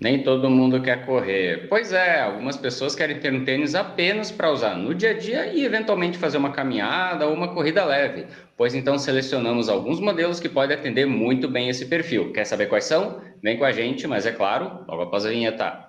Nem todo mundo quer correr. Pois é, algumas pessoas querem ter um tênis apenas para usar no dia a dia e eventualmente fazer uma caminhada ou uma corrida leve. Pois então selecionamos alguns modelos que podem atender muito bem esse perfil. Quer saber quais são? Vem com a gente, mas é claro, logo após a vinheta.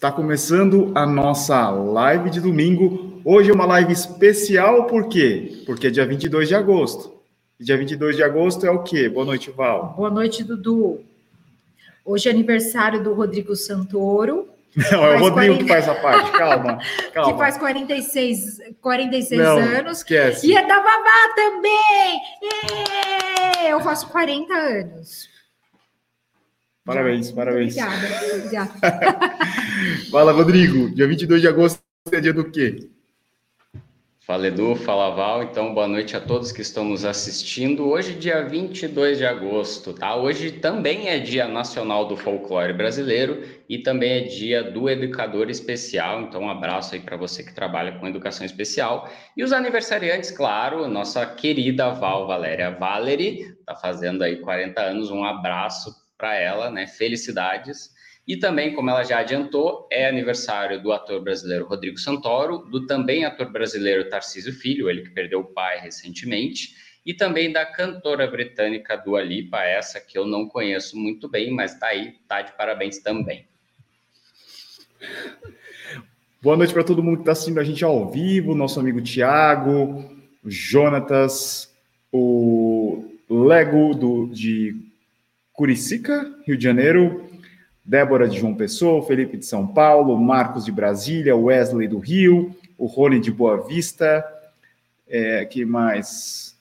Está começando a nossa live de domingo. Hoje é uma live especial, por quê? Porque é dia 22 de agosto. E dia 22 de agosto é o quê? Boa noite, Val. Boa noite, Dudu. Hoje é aniversário do Rodrigo Santoro. Não, é o Rodrigo 40... que faz a parte, calma. calma. Que faz 46, 46 Não, anos. Esquece. E é da Vavá também! Eu faço 40 anos. Parabéns, parabéns. Obrigada. Fala, Rodrigo. Dia 22 de agosto é dia do quê? Fala, Edu. Fala, Val. Então, boa noite a todos que estão nos assistindo. Hoje, dia 22 de agosto, tá? Hoje também é Dia Nacional do Folclore Brasileiro e também é Dia do Educador Especial. Então, um abraço aí para você que trabalha com educação especial. E os aniversariantes, claro, nossa querida Val Valéria Valery, tá fazendo aí 40 anos. Um abraço para ela, né? Felicidades. E também, como ela já adiantou, é aniversário do ator brasileiro Rodrigo Santoro, do também ator brasileiro Tarcísio Filho, ele que perdeu o pai recentemente, e também da cantora britânica Dua Lipa, essa que eu não conheço muito bem, mas tá aí, tá de parabéns também. Boa noite para todo mundo que está assistindo a gente ao vivo, nosso amigo Tiago, Jonatas, o Lego do, de Curicica, Rio de Janeiro, Débora de João Pessoa, Felipe de São Paulo, Marcos de Brasília, Wesley do Rio, o Rony de Boa Vista, é, que mais?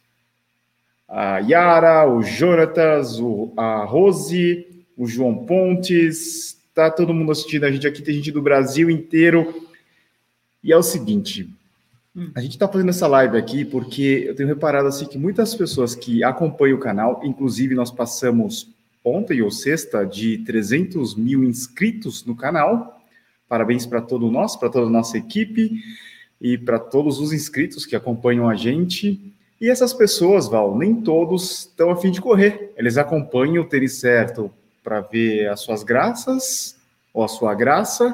A Yara, o Jonatas, o, a Rose, o João Pontes, tá todo mundo assistindo a gente aqui, tem gente do Brasil inteiro. E é o seguinte, hum. a gente está fazendo essa live aqui porque eu tenho reparado assim que muitas pessoas que acompanham o canal, inclusive nós passamos ontem ou sexta de 300 mil inscritos no canal. Parabéns para todo nós, para toda a nossa equipe e para todos os inscritos que acompanham a gente. E essas pessoas, Val, nem todos estão a fim de correr. Eles acompanham o tênis certo para ver as suas graças ou a sua graça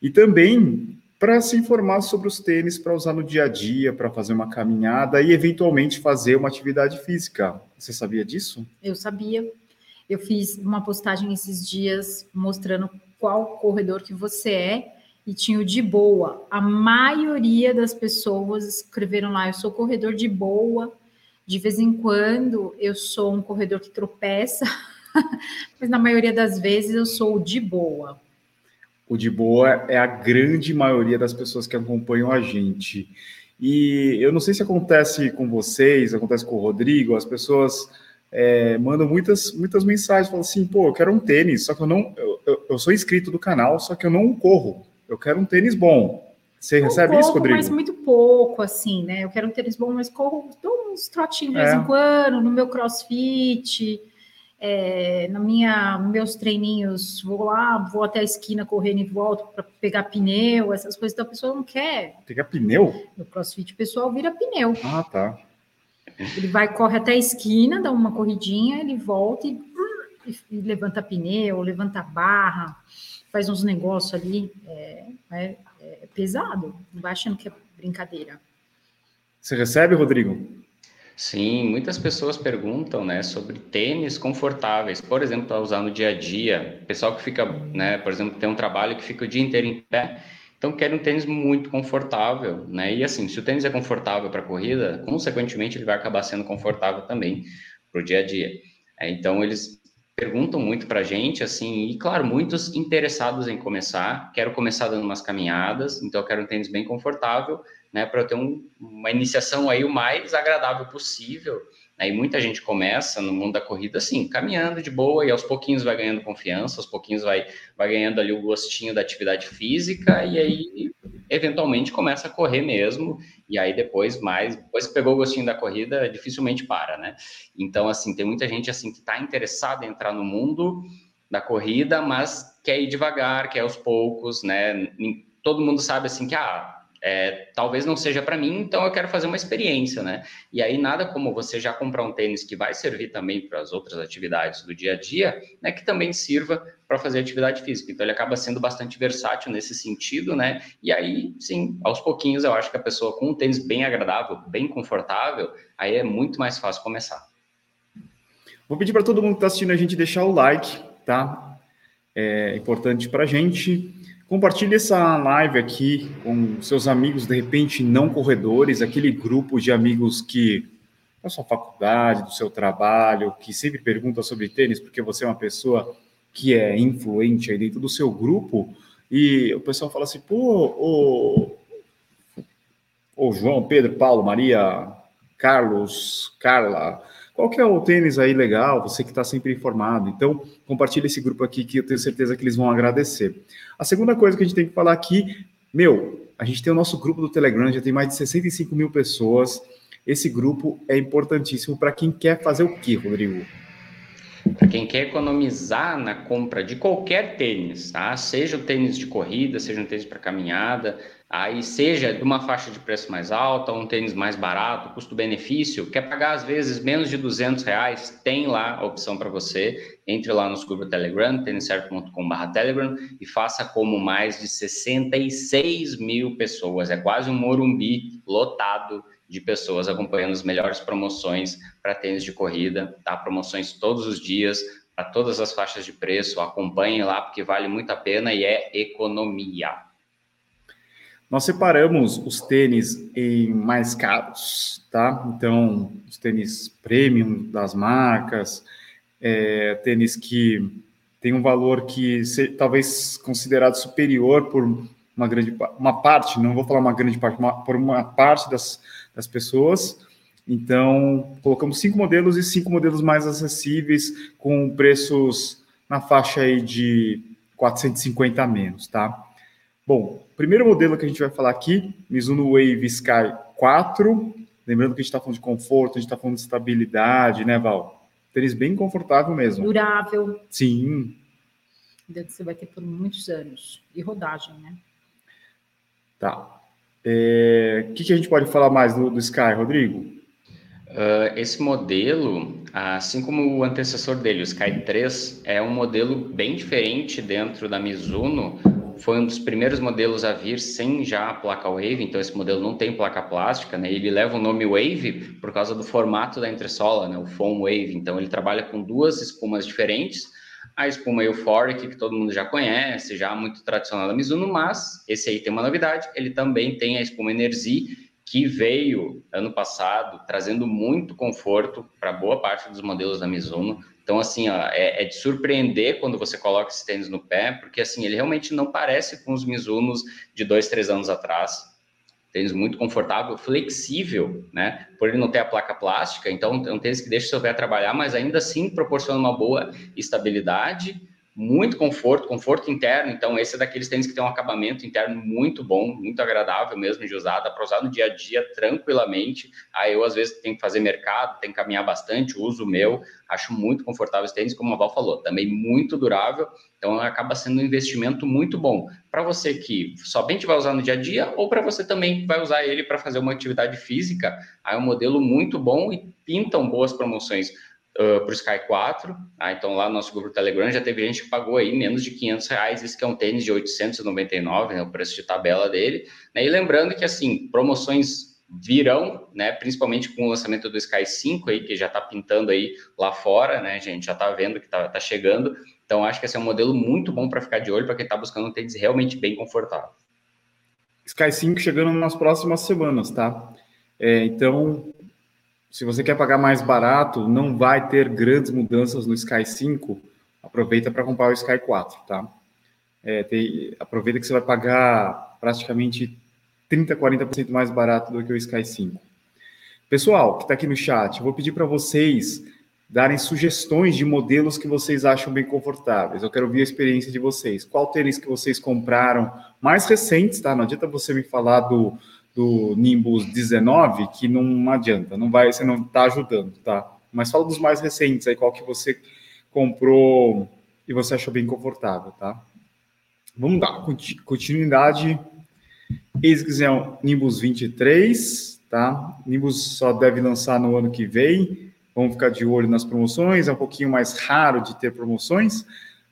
e também para se informar sobre os tênis para usar no dia a dia, para fazer uma caminhada e eventualmente fazer uma atividade física. Você sabia disso? Eu sabia. Eu fiz uma postagem esses dias mostrando qual corredor que você é e tinha o de boa. A maioria das pessoas escreveram lá: eu sou corredor de boa. De vez em quando eu sou um corredor que tropeça, mas na maioria das vezes eu sou o de boa. O de boa é a grande maioria das pessoas que acompanham a gente. E eu não sei se acontece com vocês, acontece com o Rodrigo, as pessoas é, mandam muitas, muitas mensagens, falam assim, pô, eu quero um tênis, só que eu não, eu, eu, eu sou inscrito do canal, só que eu não corro, eu quero um tênis bom. Você eu recebe corro, isso, Rodrigo? Mas muito pouco, assim, né? Eu quero um tênis bom, mas corro, dou uns trotinhos de vez é. em quando, no meu crossfit, é, na minha, meus treininhos, vou lá, vou até a esquina correndo e volto para pegar pneu, essas coisas, então a pessoa não quer. Pegar pneu? No crossfit o pessoal vira pneu. Ah, tá. Ele vai, corre até a esquina, dá uma corridinha, ele volta e, e levanta pneu, levanta barra, faz uns negócios ali. É, é, é, pesado, não vai achando que é brincadeira. Você recebe, Rodrigo? Sim, muitas pessoas perguntam, né, sobre tênis confortáveis, por exemplo, para usar no dia a dia. Pessoal que fica, né, por exemplo, tem um trabalho que fica o dia inteiro em pé, então, quero um tênis muito confortável, né? E assim, se o tênis é confortável para corrida, consequentemente ele vai acabar sendo confortável também para o dia a dia. É, então, eles perguntam muito para a gente, assim, e claro, muitos interessados em começar. Quero começar dando umas caminhadas, então eu quero um tênis bem confortável, né? Para eu ter um, uma iniciação aí o mais agradável possível Aí muita gente começa no mundo da corrida assim, caminhando de boa e aos pouquinhos vai ganhando confiança, aos pouquinhos vai, vai ganhando ali o gostinho da atividade física e aí eventualmente começa a correr mesmo e aí depois mais, depois que pegou o gostinho da corrida, dificilmente para, né? Então assim, tem muita gente assim que está interessada em entrar no mundo da corrida, mas quer ir devagar, quer aos poucos, né? Todo mundo sabe assim que ah, é, talvez não seja para mim, então eu quero fazer uma experiência, né? E aí nada como você já comprar um tênis que vai servir também para as outras atividades do dia a dia, né? Que também sirva para fazer atividade física. Então ele acaba sendo bastante versátil nesse sentido, né? E aí, sim, aos pouquinhos eu acho que a pessoa com um tênis bem agradável, bem confortável, aí é muito mais fácil começar. Vou pedir para todo mundo que está assistindo a gente deixar o like, tá? É importante para a gente. Compartilhe essa live aqui com seus amigos, de repente, não corredores, aquele grupo de amigos que da sua faculdade, do seu trabalho, que sempre pergunta sobre tênis, porque você é uma pessoa que é influente aí dentro do seu grupo, e o pessoal fala assim, pô, o, João, Pedro, Paulo, Maria, Carlos, Carla, qual que é o tênis aí legal, você que está sempre informado. Então, compartilhe esse grupo aqui que eu tenho certeza que eles vão agradecer. A segunda coisa que a gente tem que falar aqui, meu, a gente tem o nosso grupo do Telegram, já tem mais de 65 mil pessoas. Esse grupo é importantíssimo para quem quer fazer o quê, Rodrigo? Para quem quer economizar na compra de qualquer tênis, tá? Seja o tênis de corrida, seja um tênis para caminhada, aí seja de uma faixa de preço mais alta, um tênis mais barato, custo-benefício, quer pagar às vezes menos de 200 reais, tem lá a opção para você. Entre lá no grupo Telegram, têniscerto.com.br Telegram e faça como mais de 66 mil pessoas. É quase um Morumbi lotado de pessoas acompanhando as melhores promoções para tênis de corrida, tá? Promoções todos os dias, para todas as faixas de preço. Acompanhe lá porque vale muito a pena e é economia. Nós separamos os tênis em mais caros, tá? Então, os tênis premium das marcas, é, tênis que tem um valor que se, talvez considerado superior por uma grande uma parte, não vou falar uma grande parte, uma, por uma parte das, das pessoas. Então, colocamos cinco modelos e cinco modelos mais acessíveis, com preços na faixa aí de 450 a menos, tá? Bom, primeiro modelo que a gente vai falar aqui, Mizuno Wave Sky 4. Lembrando que a gente está falando de conforto, a gente está falando de estabilidade, né, Val? Tênis bem confortável mesmo. Durável. Sim. Você vai ter por muitos anos. E rodagem, né? Tá. O é, que, que, a gente pode falar mais do, do Sky, Rodrigo? Uh, esse modelo, assim como o antecessor dele, o Sky 3, é um modelo bem diferente dentro da Mizuno, foi um dos primeiros modelos a vir sem já a placa Wave, então esse modelo não tem placa plástica, né? Ele leva o nome Wave por causa do formato da entressola, né? O foam Wave. Então ele trabalha com duas espumas diferentes. A espuma Euphoric, que todo mundo já conhece, já muito tradicional da Mizuno, mas esse aí tem uma novidade, ele também tem a espuma Energy, que veio ano passado trazendo muito conforto para boa parte dos modelos da Mizuno. Então, assim, ó, é, é, de surpreender quando você coloca esse tênis no pé, porque, assim, ele realmente não parece com os Mizunos de dois, três anos atrás. Tênis muito confortável, flexível, né? Por ele não ter a placa plástica, então é um tênis que deixa o seu pé trabalhar, mas ainda assim proporciona uma boa estabilidade muito conforto, conforto interno. Então, esse é daqueles tênis que tem um acabamento interno muito bom, muito agradável mesmo de usar, dá para usar no dia a dia tranquilamente. Aí eu, às vezes, tenho que fazer mercado, tenho que caminhar bastante, uso o meu, acho muito confortável esse tênis, como a Val falou, também muito durável. Então, acaba sendo um investimento muito bom para você que somente vai usar no dia a dia ou para você também vai usar ele para fazer uma atividade física. Aí é um modelo muito bom e pintam boas promoções uh, para o Sky 4. Ah, então, lá no nosso grupo Telegram já teve gente que pagou aí menos de 500 reais. Esse que é um tênis de 899, né, o preço de tabela dele. Né? E lembrando que, assim, promoções virão, né, principalmente com o lançamento do Sky 5 aí, que já está pintando aí lá fora, né, gente já está vendo que está tá chegando. Então, acho que esse é um modelo muito bom para ficar de olho para quem está buscando um tênis realmente bem confortável. Sky 5 chegando nas próximas semanas, tá? É, então, se você quer pagar mais barato, não vai ter grandes mudanças no Sky 5, aproveita para comprar o Sky 4, tá? É, tem, aproveita que você vai pagar praticamente 30, 40% mais barato do que o Sky 5. Pessoal que está aqui no chat, vou pedir para vocês darem sugestões de modelos que vocês acham bem confortáveis. Eu quero ouvir a experiência de vocês. Qual tênis que vocês compraram mais recentes, tá? Não adianta você me falar do do Nimbus 19 que não adianta, não vai, você não está ajudando, tá? Mas fala dos mais recentes aí, qual que você comprou e você achou bem confortável, tá? Vamos dar continuidade Esse quiser é um Nimbus 23, tá? Nimbus só deve lançar no ano que vem. Vamos ficar de olho nas promoções. É um pouquinho mais raro de ter promoções,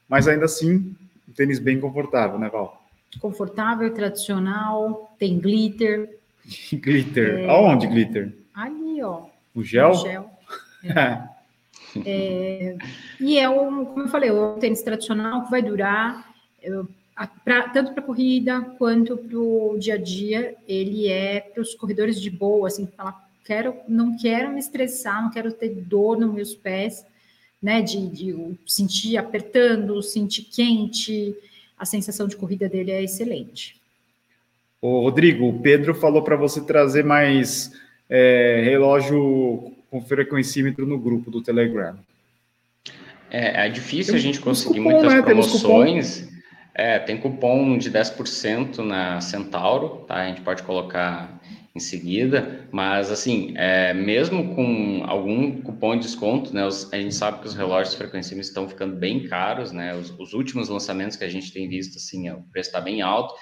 mas ainda assim, um tênis bem confortável, né, Val? Confortável, tradicional, tem glitter. glitter. É... Aonde glitter? Ali, ó. O gel? O gel. É. é... e é um, como eu falei, o tênis tradicional que vai durar. Eu, pra, tanto para corrida quanto para o dia a dia, ele é para os corredores de boa, assim, falar, quero, não quero me estressar, não quero ter dor nos meus pés, né, de, de sentir apertando, sentir quente, a sensação de corrida dele é excelente. Ô, Rodrigo, o Pedro falou para você trazer mais é, relógio com frequencímetro no grupo do Telegram. É, é difícil a gente conseguir cupom, muitas né? promoções. É, tem cupom de 10% na Centauro, tá? A gente pode colocar em seguida, mas assim, é, mesmo com algum cupom de desconto, né, os, a gente sabe que os relógios frequencímetros estão ficando bem caros, né, os, os, últimos lançamentos que a gente tem visto, assim, o preço está bem alto,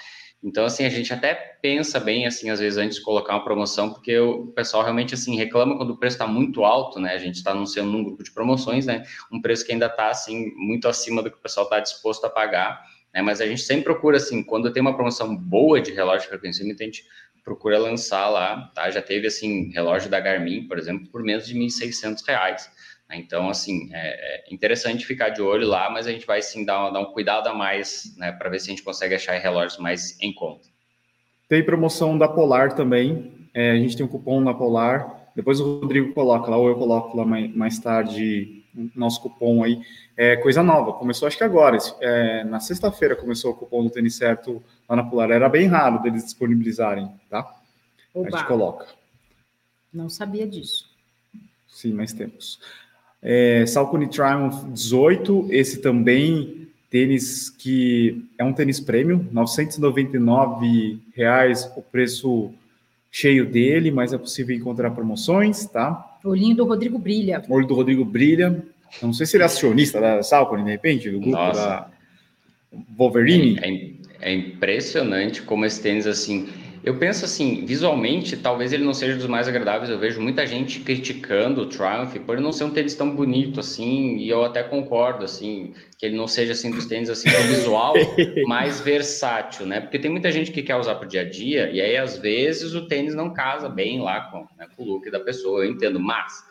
então, assim, a gente até pensa bem, assim, às vezes, antes de colocar uma promoção, porque o pessoal realmente, assim, reclama quando o preço está muito alto, né? A gente está anunciando num grupo de promoções, né? Um preço que ainda está, assim, muito acima do que o pessoal está disposto a pagar, né? Mas a gente sempre procura, assim, quando tem uma promoção boa de relógio de frequência a gente procura lançar lá, tá? Já teve, assim, relógio da Garmin, por exemplo, por menos de R$ 1.600. Né? Então, assim, é, é, interessante ficar de olho lá, mas a gente vai sim dar, dar um cuidado a mais, né, para ver se a gente consegue achar relógios mais em conta. Tem promoção da Polar também. É, a gente tem um cupom na Polar. Depois o Rodrigo coloca lá, ou eu coloco lá mais, mais tarde nosso cupom aí. É coisa nova, começou acho que agora. É, na sexta-feira começou o cupom do tênis certo lá na Polar. Era bem raro deles disponibilizarem, tá? Oba. A gente coloca. Não sabia disso. Sim, mas temos. É, Salcone Triumph 18, esse também tênis que é um tênis premium, 999 reais o preço cheio dele, mas é possível encontrar promoções, tá? O olhinho do Rodrigo brilha. O olho do Rodrigo brilha. não sei se ele é acionista da Salcone, de repente, do grupo Nossa. da Wolverine. É, é, é impressionante como esse tênis, assim, eu penso assim, visualmente, talvez ele não seja dos mais agradáveis. Eu vejo muita gente criticando o Triumph por ele não ser um tênis tão bonito assim, e eu até concordo assim, que ele não seja assim dos tênis assim do visual mais versátil, né? Porque tem muita gente que quer usar para o dia a dia e aí às vezes o tênis não casa bem lá com, né, com o look da pessoa. Eu entendo, mas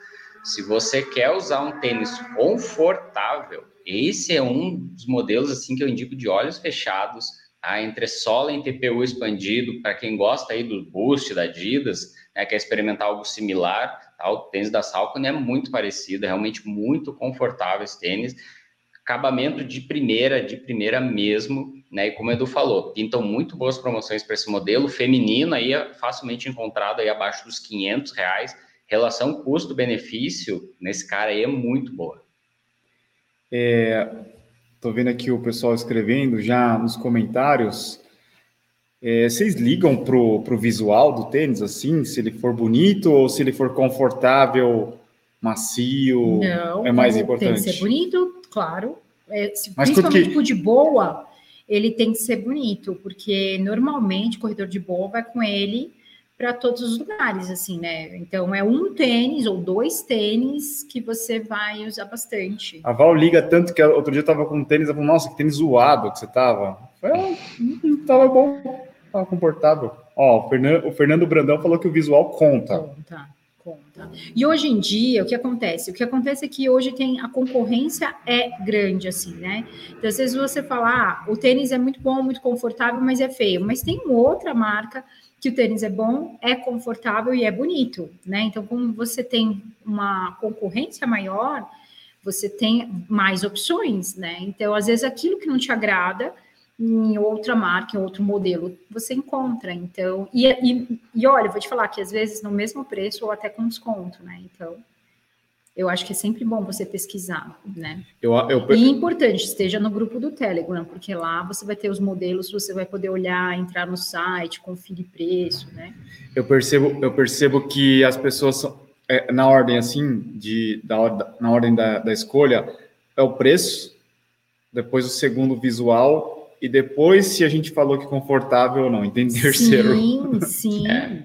se você quer usar um tênis confortável, esse é um dos modelos assim que eu indico de olhos fechados a entressola em TPU expandido, para quem gosta aí do Boost da Adidas, né, quer experimentar algo similar, tá? o tênis da Salcone é muito parecido, é realmente muito confortável esse tênis, acabamento de primeira, de primeira mesmo, né, e como o Edu falou, pintam muito boas promoções para esse modelo, feminino aí é facilmente encontrado aí abaixo dos 500 reais, relação custo-benefício nesse cara aí é muito boa. É, Estou vendo aqui o pessoal escrevendo já nos comentários. É, vocês ligam pro, pro visual do tênis, assim, se ele for bonito ou se ele for confortável, macio? Não, é mais importante. Tem que ser bonito, claro. É, se, Mas principalmente porque... de boa, ele tem que ser bonito, porque normalmente o corredor de boa vai com ele para todos os lugares, assim, né? Então é um tênis ou dois tênis que você vai usar bastante. A Val liga tanto que outro dia eu tava com um tênis, ela falou, nossa, que tênis zoado que você tava. Eu falei, ah, tava bom, tava confortável. Ó, o Fernando, o Fernando Brandão falou que o visual conta. Conta, conta. E hoje em dia, o que acontece? O que acontece é que hoje tem a concorrência é grande, assim, né? Então, às vezes você fala, ah, o tênis é muito bom, muito confortável, mas é feio. Mas tem outra marca que o tênis é bom, é confortável e é bonito, né? Então, como você tem uma concorrência maior, você tem mais opções, né? Então, às vezes, aquilo que não te agrada em outra marca, em outro modelo, você encontra. Então, e, e, e olha, vou te falar que às vezes no mesmo preço ou até com desconto, né? Então, eu acho que é sempre bom você pesquisar, né? Eu, eu... E importante, esteja no grupo do Telegram, porque lá você vai ter os modelos, você vai poder olhar, entrar no site, conferir preço, né? Eu percebo, eu percebo que as pessoas são, é, na ordem assim, de, da, na ordem da, da escolha, é o preço, depois o segundo visual e depois se a gente falou que confortável ou não, entende? Terceiro. Sim, sim. É.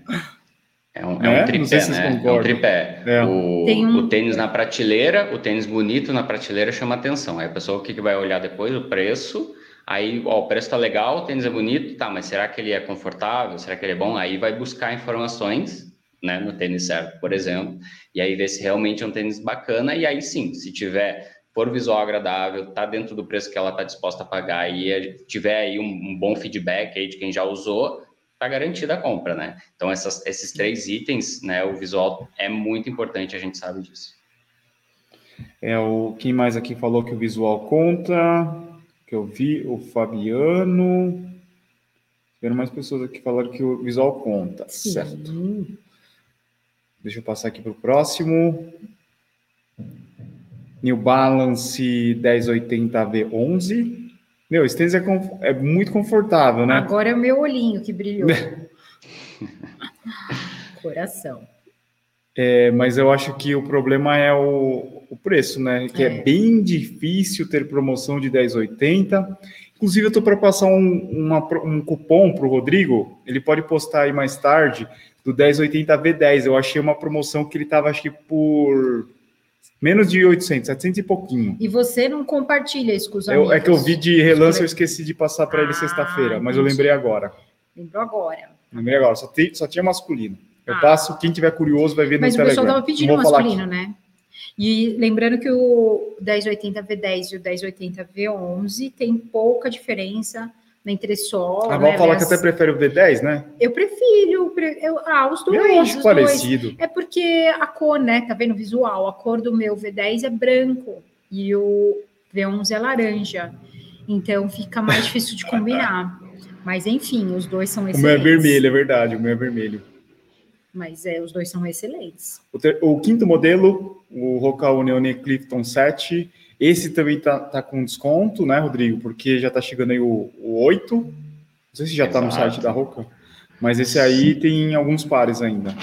É um, é um É? Não tripé, se né? É um tripé. É. O, Tem um- o tênis na prateleira, o tênis bonito na prateleira chama atenção. Aí a pessoa o que, que vai olhar depois? O preço. Aí, ó, o preço tá legal, o tênis é bonito, tá, mas será que ele é confortável? Será que ele é bom? Aí vai buscar informações, né, no tênis certo, por exemplo, e aí ver se realmente é um tênis bacana, e aí sim, se tiver, for visual agradável, tá dentro do preço que ela tá disposta a pagar e eh, tiver aí um, um bom feedback aí de quem já usou, tá garantida a compra, né? Então, essas, esses três itens, né, o visual é muito importante, a gente sabe disso. É o quem mais aqui falou que o visual conta, que eu vi, o Fabiano. Tiveram mais pessoas aqui que falaram que o visual conta, certo? Sim. Deixa eu passar aqui para o próximo. New Balance 1080V11. Meu, tênis é, é muito confortável, né? Agora é o meu olhinho que brilhou. Coração. É, mas eu acho que o problema é o, o preço, né? Que é. É. bem difícil ter promoção de 1080. Inclusive, eu estou para passar um, uma pro- um cupom para o Rodrigo. Ele pode postar aí mais tarde do 1080V10. Eu achei uma promoção que ele estava, acho que por menos de 800, 700 e pouquinho. E você não compartilha isso com os Eu- amigos? é que eu vi de relance, eu esqueci de passar para ele Ah, sexta-feira, mas eu lembrei agora. Lembrou agora. Lembrei agora, só, tem- só tinha masculino. Eu Ah. passo, quem tiver curioso vai ver no Mas o Telegram. pessoal estava pedindo masculino, né? E lembrando que o 1080V10 e o 1080V11 tem pouca diferença na entressola. A né? Val fala que até prefere o V10, né? Eu prefiro. pre- eu- ah, os dois. eu acho parecido. dois. É porque a cor, né? Tá vendo o visual? A cor do meu V10 é branco e o V11 é laranja. Então fica mais difícil de combinar. Mas enfim, os dois são O excelentes. meu é vermelho, é verdade, o meu é vermelho. Mas é, os dois são excelentes. O, ter- o quinto modelo, o Roca Unione Clifton 7, esse também tá, tá com desconto, né, Rodrigo? Porque já tá chegando aí o, o 8. Não sei se já tá no Exato. site da Roca, mas esse aí tem alguns pares ainda.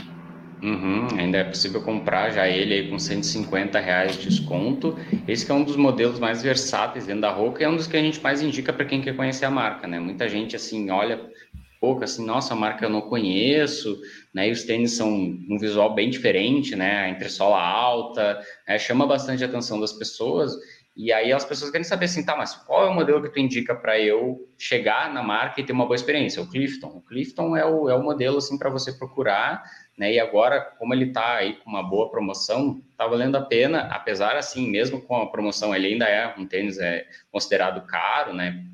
Uhum, ainda é possível comprar já ele aí com 150 reais de desconto. Esse é um dos modelos mais versáteis dentro da Roca e é um dos que a gente mais indica para quem quer conhecer a marca, né? Muita gente assim olha pouco assim, nossa, a marca eu não conheço, né? E os tênis são um visual bem diferente, né? A entressola alta, né? chama bastante a atenção das pessoas. E aí as pessoas querem saber assim, tá, mas qual é o modelo que tu indica para eu chegar na marca e ter uma boa experiência? O Clifton. O Clifton é o, é o modelo assim para você procurar né? E agora, como ele está aí com uma boa promoção, está valendo a pena, apesar assim, mesmo com a promoção, ele ainda é um tênis é, considerado caro, né?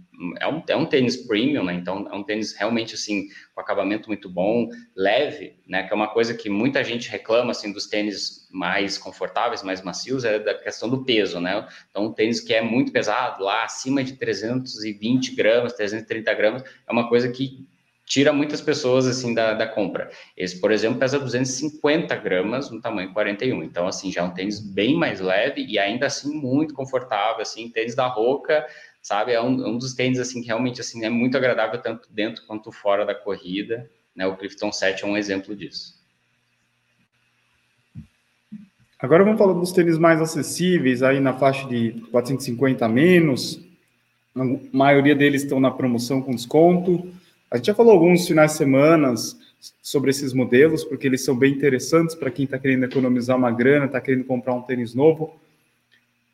É um, é um tênis premium, né? Então é um tênis realmente assim com acabamento muito bom, leve, né? Que é uma coisa que muita gente reclama assim dos tênis mais confortáveis, mais macios, é da questão do peso, né? Então um tênis que é muito pesado, lá acima de 320 gramas, 330 gramas, é uma coisa que tira muitas pessoas assim da, da compra. Esse, por exemplo, pesa 250 gramas no tamanho 41. Então, assim, já é um tênis bem mais leve e ainda assim muito confortável, assim, tênis da Roca, sabe? É um, um dos tênis assim que realmente assim é muito agradável tanto dentro quanto fora da corrida. Né? O Clifton 7 é um exemplo disso. Agora vamos falar dos tênis mais acessíveis, aí na faixa de 450 a menos. A maioria deles estão na promoção com desconto. A gente já falou alguns finais de semana sobre esses modelos, porque eles são bem interessantes para quem está querendo economizar uma grana, está querendo comprar um tênis novo.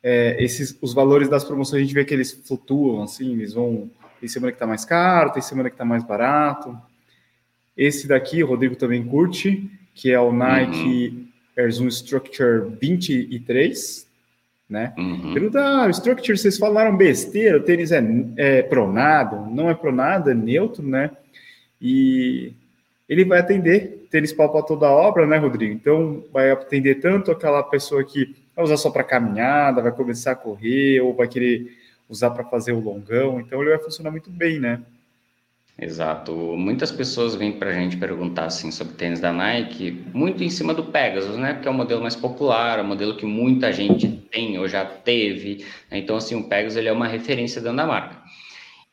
É, esses, os valores das promoções a gente vê que eles flutuam, assim, eles vão. Tem semana que está mais caro, tem semana que está mais barato. Esse daqui, o Rodrigo também curte, que é o Nike Air Zoom Structure 23, né? Uhum. Pergunta, ah, o Structure, vocês falaram besteira, o tênis é, é pronado, não é pronado, é neutro, né? E ele vai atender tênis pau para toda a obra, né, Rodrigo? Então, vai atender tanto aquela pessoa que vai usar só para caminhada, vai começar a correr, ou vai querer usar para fazer o longão, então ele vai funcionar muito bem, né? Exato. Muitas pessoas vêm para a gente perguntar assim sobre tênis da Nike, muito em cima do Pegasus, né? Porque é o modelo mais popular, é o modelo que muita gente tem ou já teve. Né? Então, assim, o Pegasus ele é uma referência dentro da marca.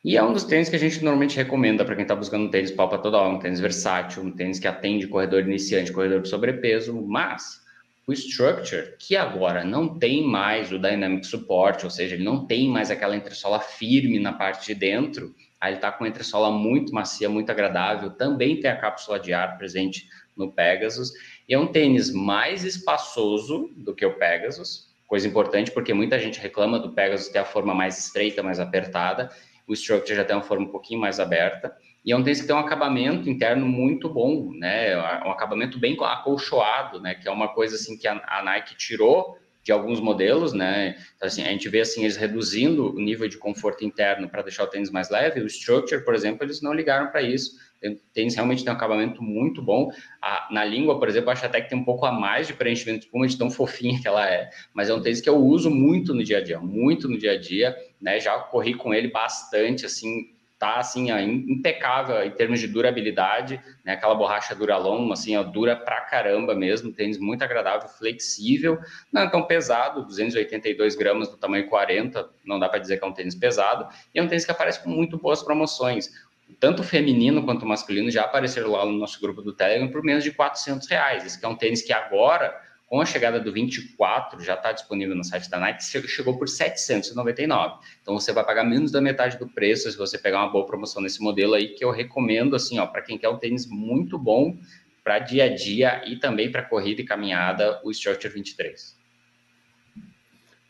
E é um dos tênis que a gente normalmente recomenda para quem está buscando um tênis pau para toda hora, um tênis versátil, um tênis que atende corredor iniciante, corredor de sobrepeso, mas O Structure, que agora não tem mais o Dynamic Support, ou seja, ele não tem mais aquela entressola firme na parte de dentro, aí ele está com uma entressola muito macia, muito agradável, também tem a cápsula de ar presente no Pegasus, e é um tênis mais espaçoso do que o Pegasus, coisa importante porque muita gente reclama do Pegasus ter a forma mais estreita, mais apertada, o Structure já tem uma forma um pouquinho mais aberta, e é um tênis que tem um acabamento interno muito bom, né? Um acabamento bem acolchoado, né? Que é uma coisa assim que a, Nike tirou de alguns modelos, né? Então, assim, a gente vê assim eles reduzindo o nível de conforto interno para deixar o tênis mais leve. O Structure, por exemplo, eles não ligaram para isso. O tênis realmente tem um acabamento muito bom. A, na língua, por exemplo, acho até que tem um pouco a mais de preenchimento de espuma de tão fofinha que ela é. Mas é um tênis que eu uso muito no dia a dia, muito no dia a dia, né? Já corri com ele bastante, assim, tá assim, ó, impecável em termos de durabilidade, né? Aquela borracha Duralon, assim, ó, dura pra caramba mesmo, tênis muito agradável, flexível, não é tão pesado, 282 gramas do tamanho 40, não dá para dizer que é um tênis pesado, e é um tênis que aparece com muito boas promoções. Tanto feminino quanto masculino já apareceram lá no nosso grupo do Telegram por menos de 400 reais. Esse é um tênis que agora com a chegada do 24, já está disponível no site da Nike, chegou por 799. Então você vai pagar menos da metade do preço se você pegar uma boa promoção nesse modelo aí, que eu recomendo assim, ó, para quem quer um tênis muito bom para dia a dia e também para corrida e caminhada, o Structure 23.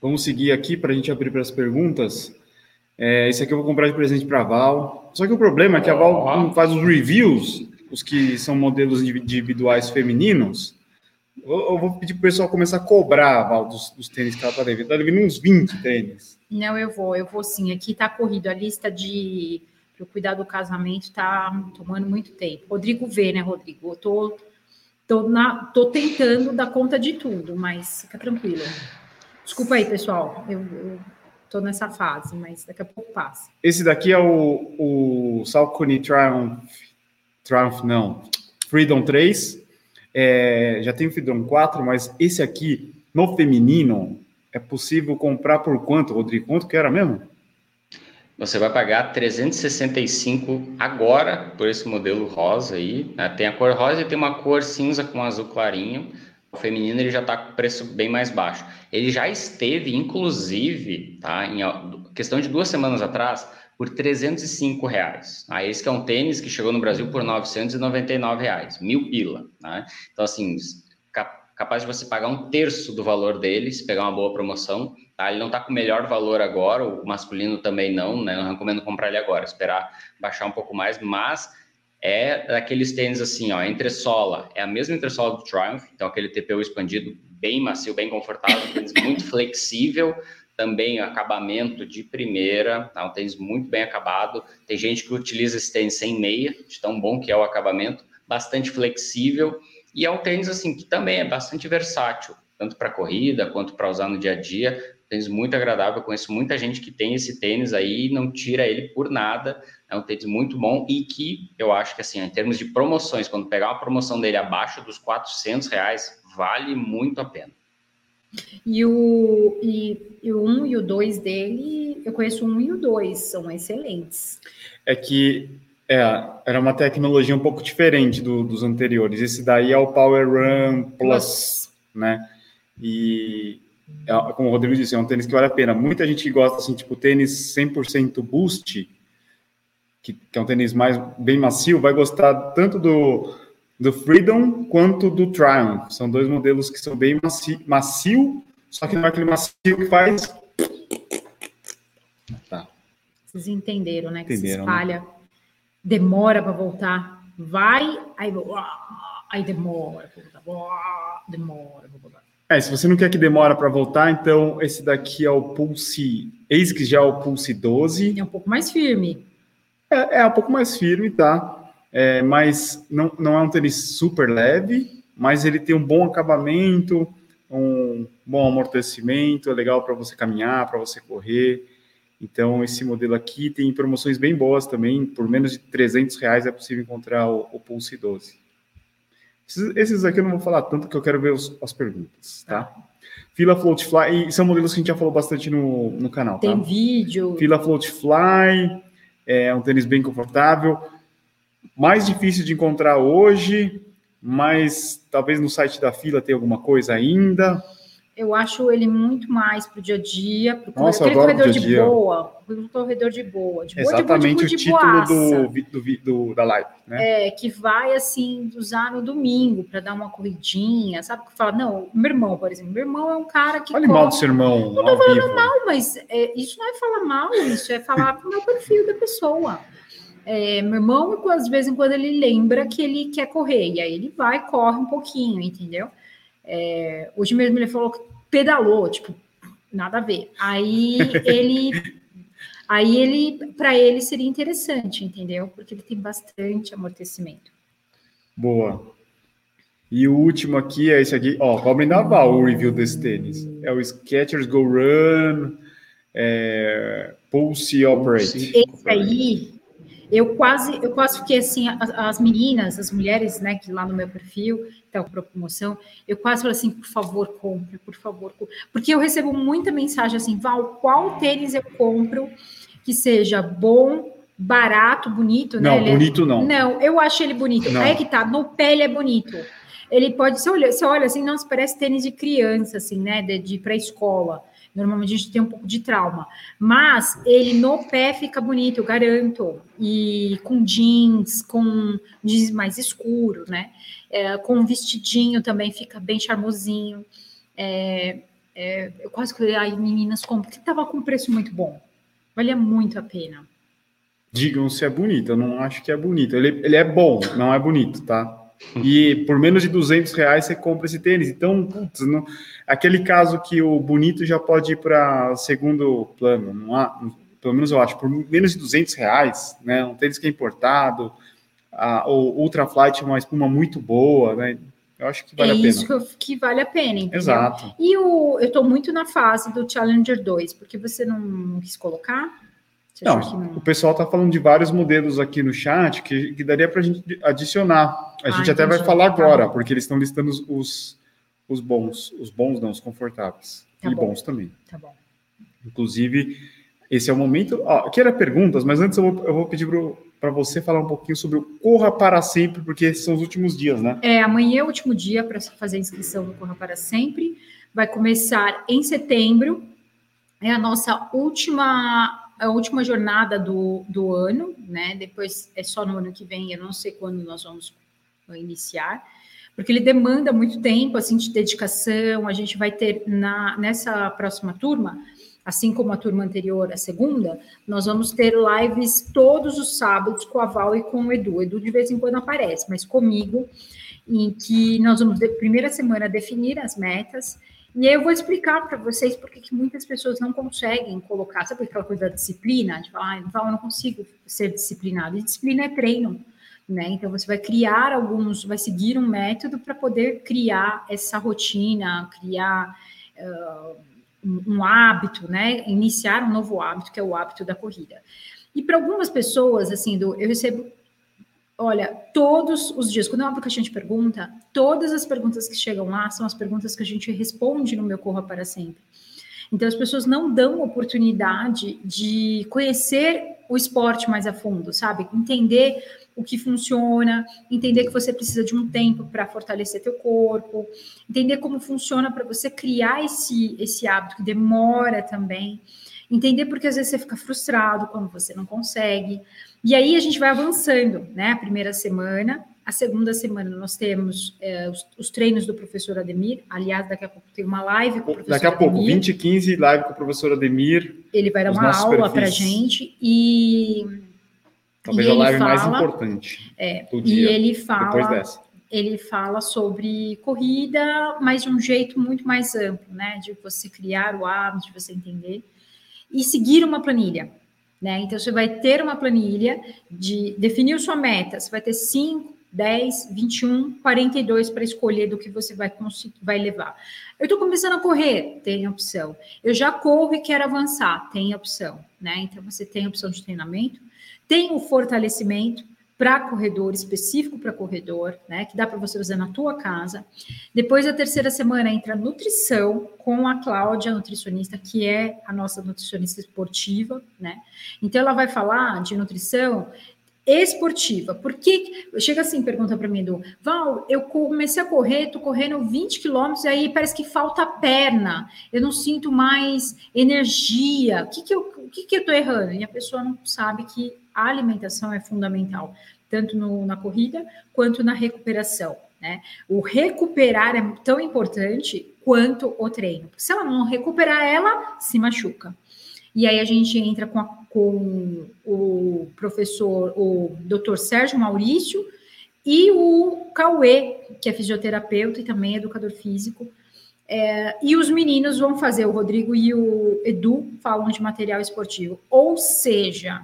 Vamos seguir aqui para a gente abrir para as perguntas. É, esse aqui eu vou comprar de presente para a Val. Só que o problema é que a Val oh. faz os reviews, os que são modelos individuais femininos, eu, vou pedir para o pessoal começar a cobrar, Val, dos, dos tênis que ela está devendo. Está devendo uns 20 tênis. Não, eu vou, eu vou sim. Aqui está corrido. A lista de para cuidar do casamento está tomando muito tempo. Rodrigo vê, né, Rodrigo? Eu tô, tô, na, tô tentando dar conta de tudo, mas fica tranquilo. Desculpa aí, pessoal. Eu, eu tô nessa fase, mas daqui a pouco passa. Esse daqui é o, o Salcone Triumph. Triumph, não. Freedom 3. É, já tem o Fidron 4, mas esse aqui, no feminino, é possível comprar por quanto, Rodrigo? Quanto que era mesmo? Você vai pagar 365 agora por esse modelo rosa aí. Né? Tem a cor rosa e tem uma cor cinza com azul clarinho. O feminino ele já está com preço bem mais baixo. Ele já esteve, inclusive, tá, em questão de duas semanas atrás, por 305 reais. Ah, esse que é um tênis que chegou no Brasil por 999 reais, mil pila. Né? Então, assim, capaz de você pagar um terço do valor dele, se pegar uma boa promoção. Tá? Ele não está com o melhor valor agora, o masculino também não, né? Não recomendo comprar ele agora, esperar baixar um pouco mais, mas é daqueles tênis assim, ó, entressola, é a mesma entressola do Triumph, então aquele TPU expandido bem macio, bem confortável, tênis muito flexível, também acabamento de primeira, tá? um tênis muito bem acabado. Tem gente que utiliza esse tênis sem meia, de tão bom que é o acabamento, bastante flexível. E é um tênis assim que também é bastante versátil, tanto para corrida quanto para usar no dia a dia. Tênis muito agradável, conheço muita gente que tem esse tênis aí e não tira ele por nada. É um tênis muito bom e que eu acho que assim, em termos de promoções, quando pegar uma promoção dele abaixo dos 400 reais, vale muito a pena. E o, e, e o 1 e o 2 dele, eu conheço o 1 e o 2, são excelentes. É que é, era uma tecnologia um pouco diferente do, dos anteriores. Esse daí é o Power Run Plus, Plus. né? E é, como o Rodrigo disse, é um tênis que vale a pena. Muita gente gosta, assim, tipo, tênis 100% boost, que, que é um tênis mais bem macio, vai gostar tanto do do Freedom quanto do Triumph. São dois modelos que são bem macio, macio só que não é aquele macio que faz. Tá. Vocês entenderam, né? Que entenderam, se né? espalha, né? demora para voltar, vai, aí, aí demora demora para voltar. É, se você não quer que demora para voltar, então esse daqui é o Pulse, eis que já é o Pulse 12. É um pouco mais firme. É, é um pouco mais firme, tá? É, mas não, não é um tênis super leve, mas ele tem um bom acabamento, um bom amortecimento, é legal para você caminhar, para você correr. Então, esse modelo aqui tem promoções bem boas também, por menos de 300 reais é possível encontrar o, o Pulse 12. Esses, esses, aqui eu não vou falar tanto, que eu quero ver os, as perguntas, tá? Fila Float Fly, e são modelos que a gente já falou bastante no, no canal, Tem tá? vídeo. Fila Float Fly, é um tênis bem confortável mais difícil de encontrar hoje mas talvez no site da fila tenha alguma coisa ainda. Eu acho ele muito mais para o dia a dia, para adoro corredor de boa, o corredor de boa, de boa, Exatamente de boa, o de, boa, de título do, do, do- da live, né? É, que vai assim usar no domingo para dar uma corridinha, sabe? Que fala, não, meu irmão, por exemplo, meu irmão é um cara que Fale mal do corre- seu irmão ao vivo. Não, mas é, isso não é falar mal, isso é falar pro meu perfil da pessoa. É, meu irmão, às vezes em quando ele lembra que ele quer correr, e aí ele vai, corre um pouquinho, entendeu? É, hoje mesmo ele falou que pedalou, tipo, nada a ver. Aí ele, aí ele, para ele seria interessante, entendeu? Porque ele tem bastante amortecimento. Boa. E o último aqui é esse aqui. Ó, cobre naval o review desse tênis. É o Skechers Go Run é, Pulse Operate. Esse aí, eu quase, eu quase fiquei assim, as, as meninas, as mulheres, né, que lá no meu perfil, então, para promoção, eu quase falei assim, por favor, compre, por favor, compre. porque eu recebo muita mensagem assim, Val, qual tênis eu compro que seja bom, barato, bonito, né? Não, Ele é- bonito não. Não, eu acho ele bonito. Não. Aí que tá, no pé ele é bonito. Ele pode, você olha, você olha assim, nossa, parece tênis de criança, assim, né? De, de pré-escola. Normalmente a gente tem um pouco de trauma. Mas ele no pé fica bonito, eu garanto. E com jeans, com jeans mais escuro, né? É, com um vestidinho também fica bem charmosinho. É, é, eu quase falei, ai, meninas, compra, porque tava com um preço muito bom. Valia muito a pena. Digam se é bonito. Eu não acho que é bonito. Ele, ele é bom, não é bonito, tá? E por menos de 200 reais você compra esse tênis. Então, putz, não- aquele caso que o bonito já pode ir para segundo plano. Não há, pelo menos eu acho, por menos de 200 reais, né? Um tênis que é importado, a, o Ultra Flight é uma espuma muito boa, né? Eu acho que vale é a pena. isso que, eu- que vale a pena, entendeu? Exato. E o, eu estou muito na fase do Challenger 2, porque você não quis colocar? Não, que o pessoal está falando de vários modelos aqui no chat que, que daria para a gente adicionar. A Ah, gente até vai entendi. falar Tá agora, bom. porque eles estão listando os, os, os bons. Os bons não, os confortáveis. Tá e bom. bons também. Tá bom. Inclusive, esse é o momento. Ó, aqui era perguntas, mas antes eu vou, eu vou pedir para você falar um pouquinho sobre o Corra para Sempre, porque esses são os últimos dias, né? É, amanhã é o último dia para fazer a inscrição no Corra para Sempre. Vai começar em setembro. É a nossa última, a última jornada do, do ano, né? Depois é só no ano que vem, eu não sei quando nós vamos iniciar, porque ele demanda muito tempo, assim, de dedicação. A gente vai ter na, nessa próxima turma, assim como a turma anterior, a segunda, nós vamos ter lives todos os sábados com a Val e com o Edu. O Edu de vez em quando aparece, mas comigo, em que nós vamos, primeira semana, definir as metas. E aí eu vou explicar para vocês porque que muitas pessoas não conseguem colocar, sabe aquela coisa da disciplina? De falar, ah, Val, eu não consigo ser disciplinado. E disciplina é treino. Né? Então você vai criar alguns, vai seguir um método para poder criar essa rotina, criar uh, um, um, hábito, né? Iniciar um novo hábito, que é o hábito da corrida. E para algumas pessoas, assim, do, eu recebo, olha, todos os dias, quando eu abro caixinha de pergunta, todas as perguntas que chegam lá são as perguntas que a gente responde no meu Corra para Sempre. Então as pessoas não dão oportunidade de conhecer o esporte mais a fundo, sabe? Entender o que funciona, entender que você precisa de um tempo para fortalecer teu corpo, entender como funciona para você criar esse, esse hábito que demora também, entender porque às vezes você fica frustrado quando você não consegue. E aí a gente vai avançando, né? A primeira semana, a segunda semana nós temos é, os, os, treinos do professor Ademir. Aliás, daqui a pouco tem uma live com o professor Daqui a pouco, Ademir. 20 e 15, live com o professor Ademir. Ele vai dar uma aula para gente e Talvez a live fala, mais importante é, do dia. E ele fala, ele fala sobre corrida, mas de um jeito muito mais amplo, né? De você criar o hábito, de você entender e seguir uma planilha, né? Então você vai ter uma planilha de definir sua meta, você vai ter 5, 10, 21, 42 para escolher do que você vai vai levar. Eu estou começando a correr, tem opção. Eu já corro e quero avançar, tem opção, né? Então você tem opção de treinamento, tem o fortalecimento para corredor, específico para corredor, né? Que dá para você usar na tua casa. Depois, a terceira semana, entra nutrição com a Cláudia, nutricionista, que é a nossa nutricionista esportiva, né? Então, ela vai falar de nutrição esportiva. Por que chega assim, pergunta para mim, do Val, eu comecei a correr, tô correndo 20 quilômetros, aí parece que falta perna, eu não sinto mais energia. O que que eu, o que que eu tô errando? E a pessoa não sabe que a alimentação é fundamental, tanto no, na corrida quanto na recuperação. Né? O recuperar é tão importante quanto o treino. Se ela não recuperar, ela se machuca. E aí a gente entra com, a, com o professor, o doutor Sérgio Maurício, e o Cauê, que é fisioterapeuta e também educador físico. É, e os meninos vão fazer, o Rodrigo e o Edu falam de material esportivo. Ou seja,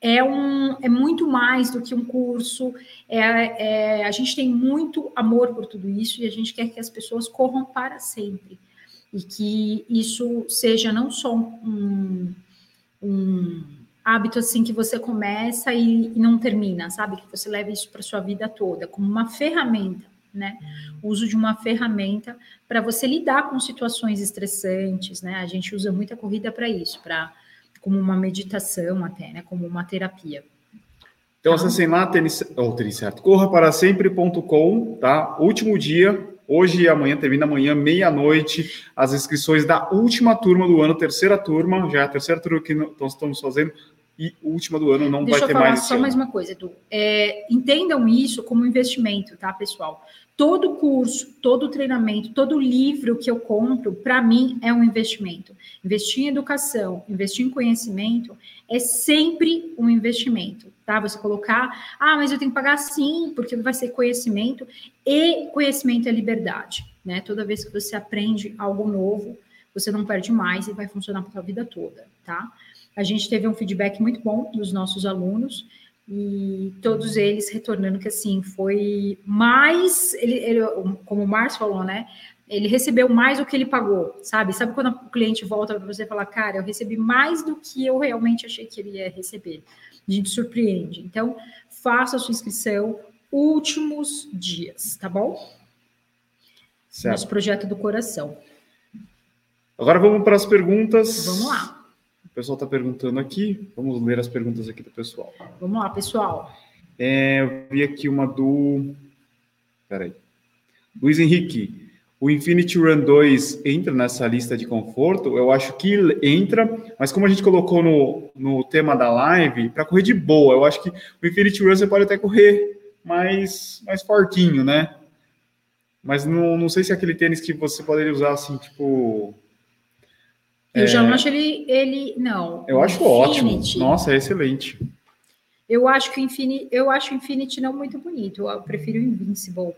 é, um, é muito mais do que um curso. É, é, a gente tem muito amor por tudo isso e a gente quer que as pessoas corram para sempre e que isso seja não só um, um hábito assim que você começa e, e, não termina, sabe? Que você leve isso para sua vida toda, como uma ferramenta, né? O uso de uma ferramenta para você lidar com situações estressantes, né? A gente usa muita corrida para isso, para como uma meditação até, né? Como uma terapia. Então, tá? acessem lá, tênis, oh, tênis certo, corra para sempre.com, tá? Último dia, Hoje e amanhã, termina amanhã, meia-noite, as inscrições da última turma do ano, terceira turma, já é a terceira turma que nós estamos fazendo, e última do ano não Deixa vai ter mais. Deixa eu falar só mais uma coisa, Edu. É, entendam isso como investimento, tá, pessoal? Todo curso, todo treinamento, todo livro que eu compro, para mim é um investimento. Investir em educação, investir em conhecimento é sempre um investimento, tá? Você colocar, ah, mas eu tenho que pagar sim, porque vai ser conhecimento, e conhecimento é liberdade, né? Toda vez que você aprende algo novo, você não perde mais e vai funcionar para a vida toda, tá? A gente teve um feedback muito bom dos nossos alunos e todos eles retornando que assim foi mais, ele, ele como o Márcio falou, né? Ele recebeu mais do que ele pagou, sabe? Sabe quando o cliente volta para você falar, cara, eu recebi mais do que eu realmente achei que ele ia receber. A gente surpreende. Então, faça a sua inscrição últimos dias, tá bom? Certo. Nosso projeto do coração. Agora vamos para as perguntas. Vamos lá. O pessoal está perguntando aqui. Vamos ler as perguntas aqui do pessoal. Vamos lá, pessoal. É, eu vi aqui uma do. Peraí. Luiz Henrique. O Infinity Run 2 entra nessa lista de conforto? Eu acho que entra, mas como a gente colocou no, no tema da live, para correr de boa, eu acho que o Infinity Run você pode até correr mais, mais fortinho, né? Mas não, não sei se é aquele tênis que você poderia usar assim, tipo eu é... já não acho ele, ele não. Eu acho Infinity. ótimo. Nossa, é excelente. Eu acho que o Infinity, eu acho o Infinity não muito bonito. Eu prefiro o Invincible.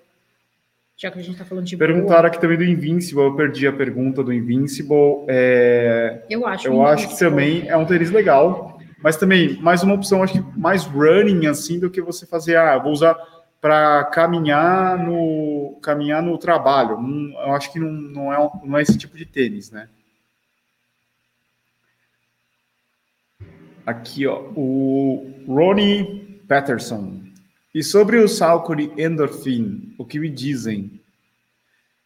Já que a gente tá falando de Perguntaram boa. aqui também do Invincible, eu perdi a pergunta do Invincible. É... Eu acho. Eu acho que também é um tênis legal, mas também mais uma opção, acho que mais running assim do que você fazer, ah, vou usar para caminhar no caminhar no trabalho. eu acho que não, não, é, não é esse tipo de tênis, né? Aqui, ó, o Ronnie Patterson. E sobre o Salcori Endorphin, o que me dizem?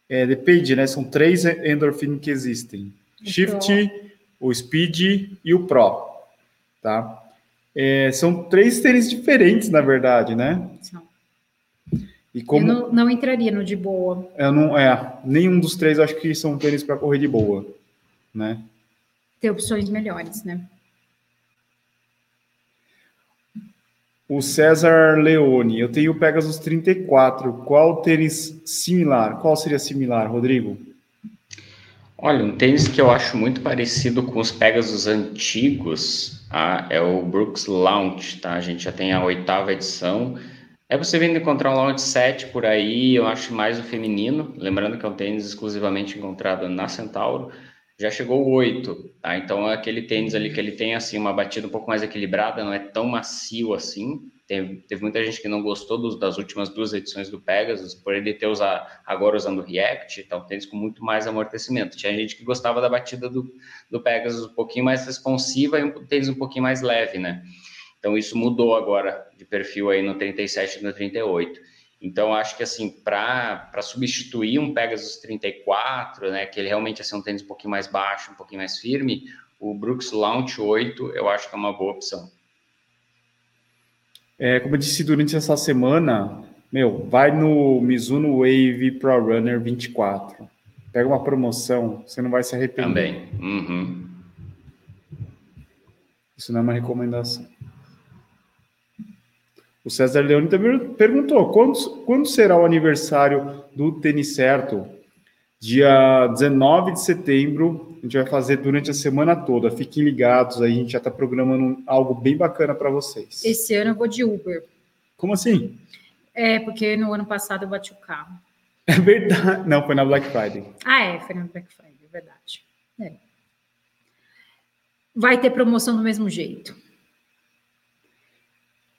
É, depende, né? São três endorphin que existem: Shift, o Speed e o Pro. Tá? É, são três tênis diferentes, na verdade, né? São. E como... Eu não, não entraria no de boa. Eu não, é, nenhum dos três acho que são tênis para correr de boa, né? Tem opções melhores, né? O César Leone, eu tenho o Pegasus 34. Qual tênis similar? Qual seria similar, Rodrigo? Olha, um tênis que eu acho muito parecido com os Pegasus antigos ah, é o Brooks Launch, tá? A gente já tem a oitava edição. É possível encontrar um Launch 7 por aí, eu acho mais o feminino, lembrando que é um tênis exclusivamente encontrado na Centauro já chegou o 8, tá? Então é aquele tênis ali que ele tem assim uma batida um pouco mais equilibrada, não é tão macio assim. Teve, teve muita gente que não gostou dos, das últimas duas edições do Pegasus, por ele ter usado, agora usando React, então tênis com muito mais amortecimento. Tinha gente que gostava da batida do, do Pegasus um pouquinho mais responsiva e um tênis um pouquinho mais leve, né? Então isso mudou agora de perfil aí no 37 e no 38. Então, acho que assim, para substituir um Pegasus 34, né, que ele realmente é um tênis um pouquinho mais baixo, um pouquinho mais firme, o Brooks Launch 8 eu acho que é uma boa opção. É, como eu disse durante essa semana, meu, vai no Mizuno Wave Pro Runner 24. Pega uma promoção, você não vai se arrepender. Também. Uhum. Isso não é uma recomendação. O César Leone também perguntou: quando, quando será o aniversário do Tênis Certo? Dia 19 de setembro, a gente vai fazer durante a semana toda. Fiquem ligados aí, a gente já está programando algo bem bacana para vocês. Esse ano eu vou de Uber. Como assim? É, porque no ano passado eu bati o carro. É verdade. Não, foi na Black Friday. Ah, é, foi na Black Friday, é verdade. É. Vai ter promoção do mesmo jeito.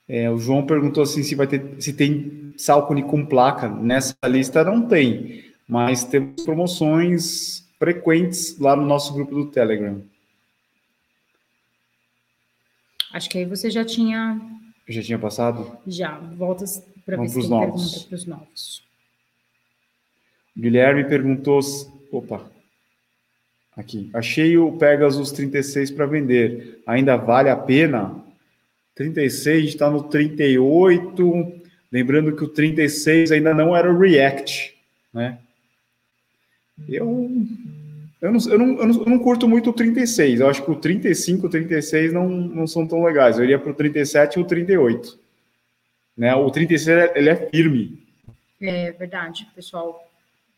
É, o João perguntou assim se vai ter se tem Salcone com placa. Nessa lista não tem mas temos promoções frequentes lá no nosso grupo do Telegram. Acho que aí você já tinha. Já tinha passado? Já. Voltas para ver se tem novos. pergunta para os novos. Guilherme perguntou. Opa! Aqui. Achei o Pegasus 36 para vender. Ainda vale a pena? 36 está no 38. Lembrando que o 36 ainda não era o React, né? Eu, eu, não, eu, não, eu, não, eu não curto muito o 36. Eu acho que o 35 e o 36 não, não são tão legais. Eu iria para o 37 e o 38. Né? O 36 ele é firme. É verdade, pessoal.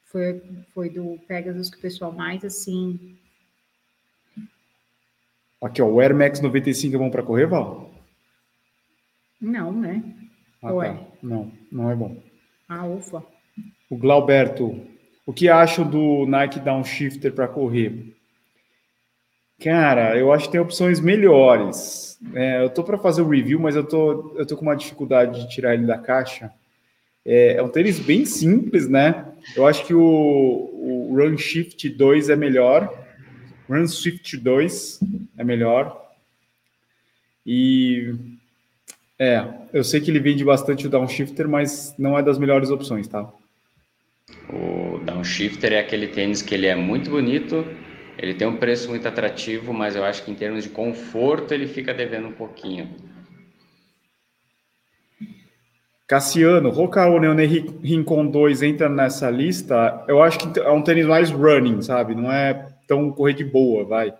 Foi, foi do Pegasus que o pessoal mais assim. Aqui, ó, o Air Max 95 é bom para correr, Val? Não, né? Ah, tá. Não, não é bom. Ah, ufa. O Glauberto, o que acham do Nike Downshifter para correr? Cara, eu acho que tem opções melhores. É, eu tô para fazer o review, mas eu tô, eu tô com uma dificuldade de tirar ele da caixa. É, é um tênis bem simples, né? Eu acho que o, o Run Shift 2 é melhor. Run Swift 2 é melhor. E é, eu sei que ele vende bastante o Downshifter, mas não é das melhores opções, tá? O Downshifter é aquele tênis que ele é muito bonito, ele tem um preço muito atrativo, mas eu acho que em termos de conforto ele fica devendo um pouquinho. Cassiano, Roca Neone Rincon 2 entra nessa lista. Eu acho que é um tênis mais running, sabe? Não é tão correr de boa, vai.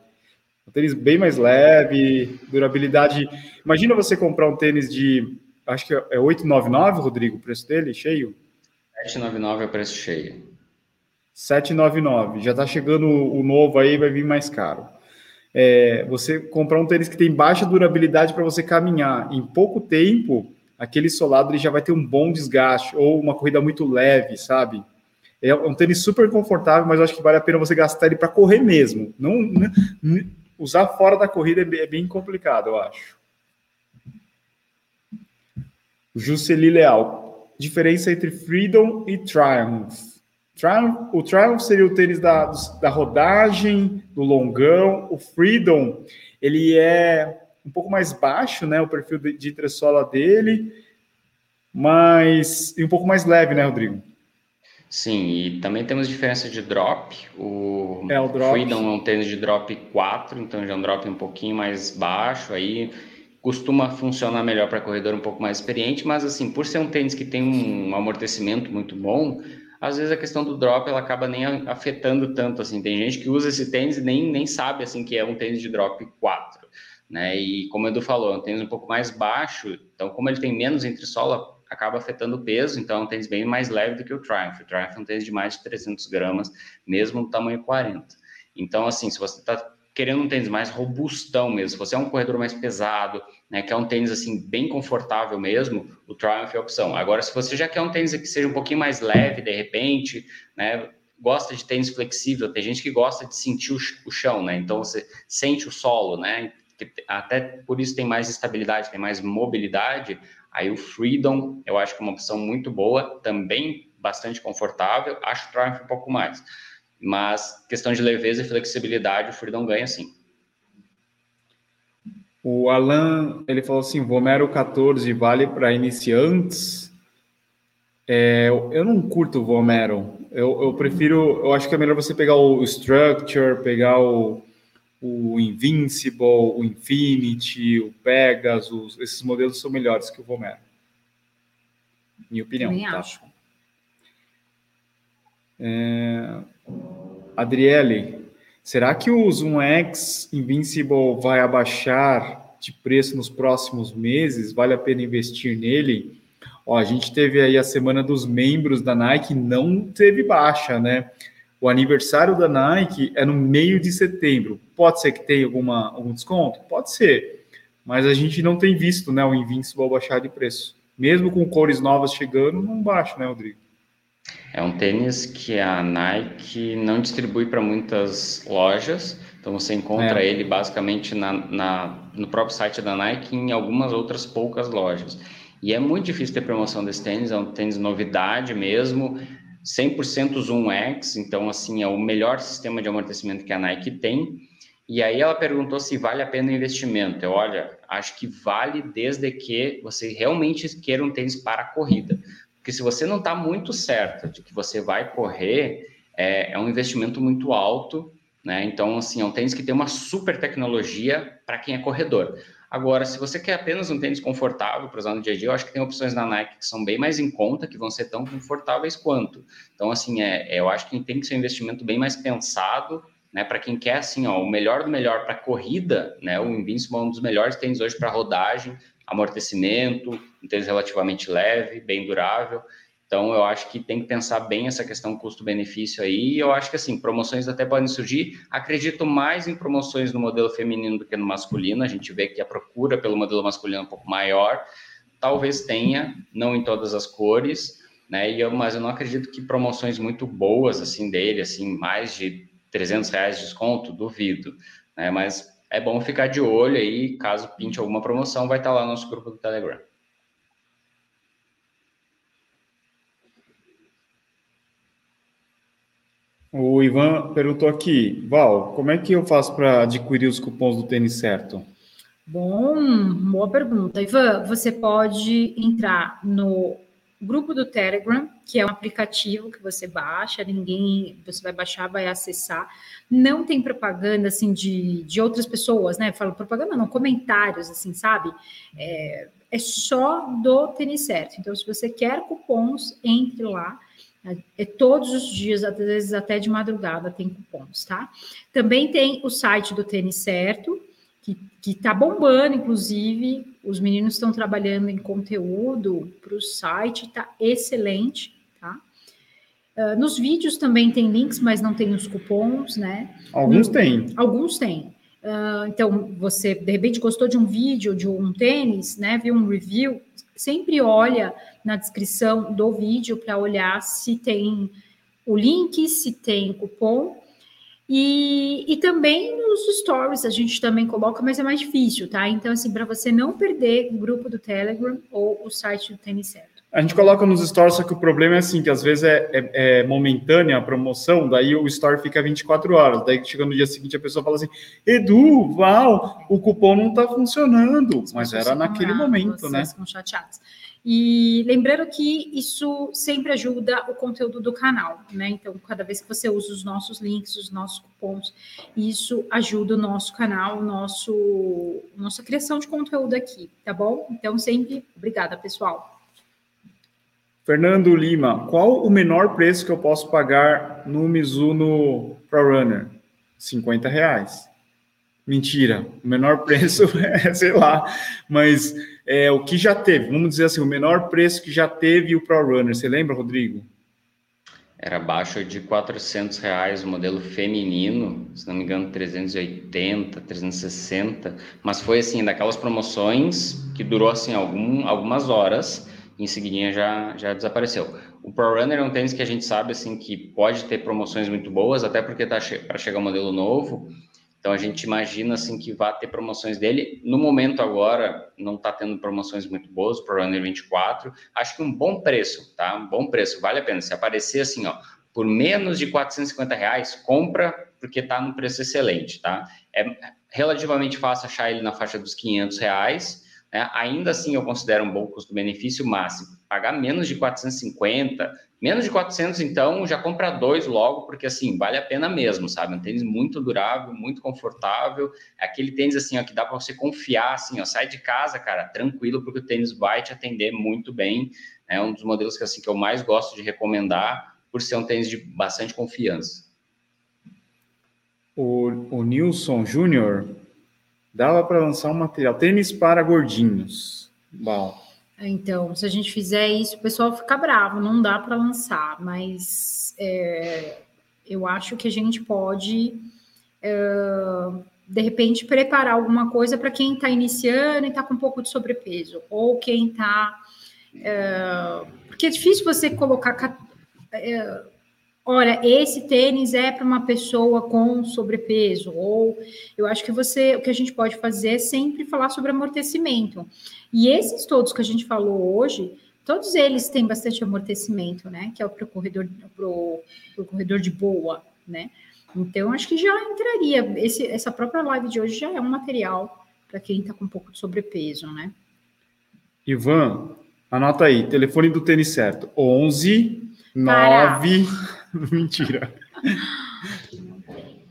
Um tênis bem mais leve, durabilidade. Imagina você comprar um tênis de, acho que é 899, Rodrigo, o preço dele, cheio. 799 é o preço cheio. 799. Já está chegando o novo aí, vai vir mais caro. É, você comprar um tênis que tem baixa durabilidade para você caminhar em pouco tempo, aquele solado ele já vai ter um bom desgaste ou uma corrida muito leve, sabe? É um tênis super confortável, mas eu acho que vale a pena você gastar ele para correr mesmo. Não, não, usar fora da corrida é bem complicado, eu acho. Jusceli Leal, diferença entre Freedom e Triumph. Triumph o Triumph seria o tênis da, da rodagem, do longão. O Freedom, ele é um pouco mais baixo, né? O perfil de, de entressola dele, mas e um pouco mais leve, né, Rodrigo? Sim, e também temos diferença de drop. O, é, o drop. Freedom é um tênis de drop 4, então já é um drop um pouquinho mais baixo aí costuma funcionar melhor para corredor um pouco mais experiente, mas assim, por ser um tênis que tem um amortecimento muito bom, às vezes a questão do drop ela acaba nem afetando tanto assim. Tem gente que usa esse tênis e nem, nem sabe assim que é um tênis de drop 4, né? E como o Edu falou, é um tênis um pouco mais baixo, então como ele tem menos entressola, acaba afetando o peso, então é um tênis bem mais leve do que o Triumph. O Triumph é um tênis de mais de 300 gramas, mesmo no tamanho 40. Então, assim, se você está querendo um tênis mais robustão mesmo, se você é um corredor mais pesado, né, quer um tênis assim bem confortável mesmo, o Triumph é a opção. Agora, se você já quer um tênis que seja um pouquinho mais leve, de repente, né, gosta de tênis flexível, tem gente que gosta de sentir o, chão, né? Então você sente o solo, né? Até por isso tem mais estabilidade, tem mais mobilidade. Aí o Freedom, eu acho que é uma opção muito boa, também bastante confortável. Acho o Triumph um pouco mais. Mas questão de leveza e flexibilidade, o Freedom ganha sim. O Alan, ele falou assim, Vomero 14 vale para iniciantes? É, eu não curto o Vomero. Eu, eu prefiro, eu acho que é melhor você pegar o Structure, pegar o, o Invincible, o Infinity, o Pegasus, esses modelos são melhores que o Vomero. Minha opinião. Também tá? acho. É... Adriele, será que o Zoom X Invincible vai abaixar de preço nos próximos meses? Vale a pena investir nele? Ó, a gente teve aí a semana dos membros da Nike, não teve baixa, né? O aniversário da Nike é no meio de setembro. Pode ser que tenha alguma, algum desconto? Pode ser. Mas a gente não tem visto né, o Invincible baixar de preço. Mesmo com cores novas chegando, não baixa, né, Rodrigo? É um tênis que a Nike não distribui para muitas lojas, então você encontra é. ele basicamente na, na, no próprio site da Nike e em algumas outras poucas lojas. E é muito difícil ter promoção desse tênis, é um tênis novidade mesmo, 100% Zoom X, então assim é o melhor sistema de amortecimento que a Nike tem. E aí ela perguntou se vale a pena o investimento. Eu, olha, acho que vale desde que você realmente queira um tênis para a corrida. Porque se você não está muito certo de que você vai correr, é, é, um investimento muito alto, né? Então, assim, é um tênis que tem uma super tecnologia para quem é corredor. Agora, se você quer apenas um tênis confortável para usar no dia a dia, eu acho que tem opções na Nike que são bem mais em conta, que vão ser tão confortáveis quanto. Então, assim, é, é eu acho que tem que ser um investimento bem mais pensado, né? Para quem quer, assim, ó, o melhor do melhor para corrida, né? O Invincible é um dos melhores tênis hoje para rodagem, amortecimento, um tênis relativamente leve, bem durável. Então, eu acho que tem que pensar bem essa questão custo-benefício aí. E eu acho que, assim, promoções até podem surgir. Acredito mais em promoções no modelo feminino do que no masculino. A gente vê que a procura pelo modelo masculino é um pouco maior. Talvez tenha, não em todas as cores, né? E eu, mas eu não acredito que promoções muito boas, assim, dele, assim, mais de 300 reais de desconto, duvido. Né? Mas é bom ficar de olho aí. Caso pinte alguma promoção, vai estar lá no nosso grupo do Telegram. O Ivan perguntou aqui, Val, como é que eu faço para adquirir os cupons do tênis certo? Bom, boa pergunta. Ivan, você pode entrar no grupo do Telegram, que é um aplicativo que você baixa, ninguém, você vai baixar, vai acessar. Não tem propaganda, assim, de, de outras pessoas, né? Falo propaganda, não, comentários, assim, sabe? É, é só do tênis certo. Então, se você quer cupons, entre lá é todos os dias, às vezes até de madrugada, tem cupons, tá? Também tem o site do Tênis Certo, que está bombando, inclusive. Os meninos estão trabalhando em conteúdo para o site, está excelente, tá? Uh, nos vídeos também tem links, mas não tem os cupons, né? Alguns tem. Alguns tem. Uh, então, você de repente gostou de um vídeo, de um tênis, né? Viu um review, sempre olha na descrição do vídeo para olhar se tem o link, se tem cupom. E, e também nos stories a gente também coloca, mas é mais difícil, tá? Então, assim, para você não perder o grupo do Telegram ou o site do Tênis Certo. A gente coloca nos stories, só que o problema é assim, que às vezes é, é, é, momentânea a promoção, daí o story fica 24 horas, daí chega no dia seguinte a pessoa fala assim, Edu, Val, o cupom não está funcionando, mas era naquele momento, né? Ficam chateados. E lembrando que isso sempre ajuda o conteúdo do canal, né? Então, cada vez que você usa os nossos links, os nossos cupons, isso ajuda o nosso canal, nosso, nossa criação de conteúdo aqui, tá bom? Então, sempre obrigada, pessoal. Fernando Lima, qual o menor preço que eu posso pagar no Mizuno ProRunner? 50 reais. Mentira, o menor preço é, sei lá, mas é, o que já teve, vamos dizer assim, o menor preço que já teve o ProRunner, você lembra, Rodrigo? Era abaixo de 400 reais o modelo feminino, se não me engano, 380, 360, mas foi assim, daquelas promoções que durou assim algum, algumas horas, em seguida já, já desapareceu. O Pro Runner é um tênis que a gente sabe assim que pode ter promoções muito boas, até porque tá che para chegar um modelo novo. Então a gente imagina assim que vai ter promoções dele. No momento agora não está tendo promoções muito boas, o Pro Runner 24. Acho que um bom preço, tá? Um bom preço, vale a pena. Se aparecer assim, ó, por menos de 450 reais, compra porque está num preço excelente, tá? É relativamente fácil achar ele na faixa dos 500 reais né? Ainda assim, eu considero um bom custo-benefício máximo. Pagar menos de 450, Menos de 400, então, já compra dois logo, porque assim, vale a pena mesmo, sabe? Um tênis muito durável, muito confortável. É aquele tênis assim, ó, que dá para você confiar, assim, ó, sai de casa, cara, tranquilo, porque o tênis vai te atender muito bem. É um dos modelos que assim que eu mais gosto de recomendar, por ser um tênis de bastante confiança. O, o Nilson Júnior dava para lançar um material tênis para gordinhos. Bom. Então, se a gente fizer isso, o pessoal fica bravo, não dá para lançar, mas é, eu acho que a gente pode, é, de repente, preparar alguma coisa para quem está iniciando e está com um pouco de sobrepeso, ou quem está. É, porque é difícil você colocar. Olha, esse tênis é para uma pessoa com sobrepeso, ou eu acho que você, o que a gente pode fazer é sempre falar sobre amortecimento. E esses todos que a gente falou hoje, todos eles têm bastante amortecimento, né? Que é o pro corredor, pro, pro corredor de boa, né? Então, acho que já entraria. Esse, essa própria live de hoje já é um material para quem está com um pouco de sobrepeso, né? Ivan, anota aí, telefone do tênis certo: 11 9. Mentira.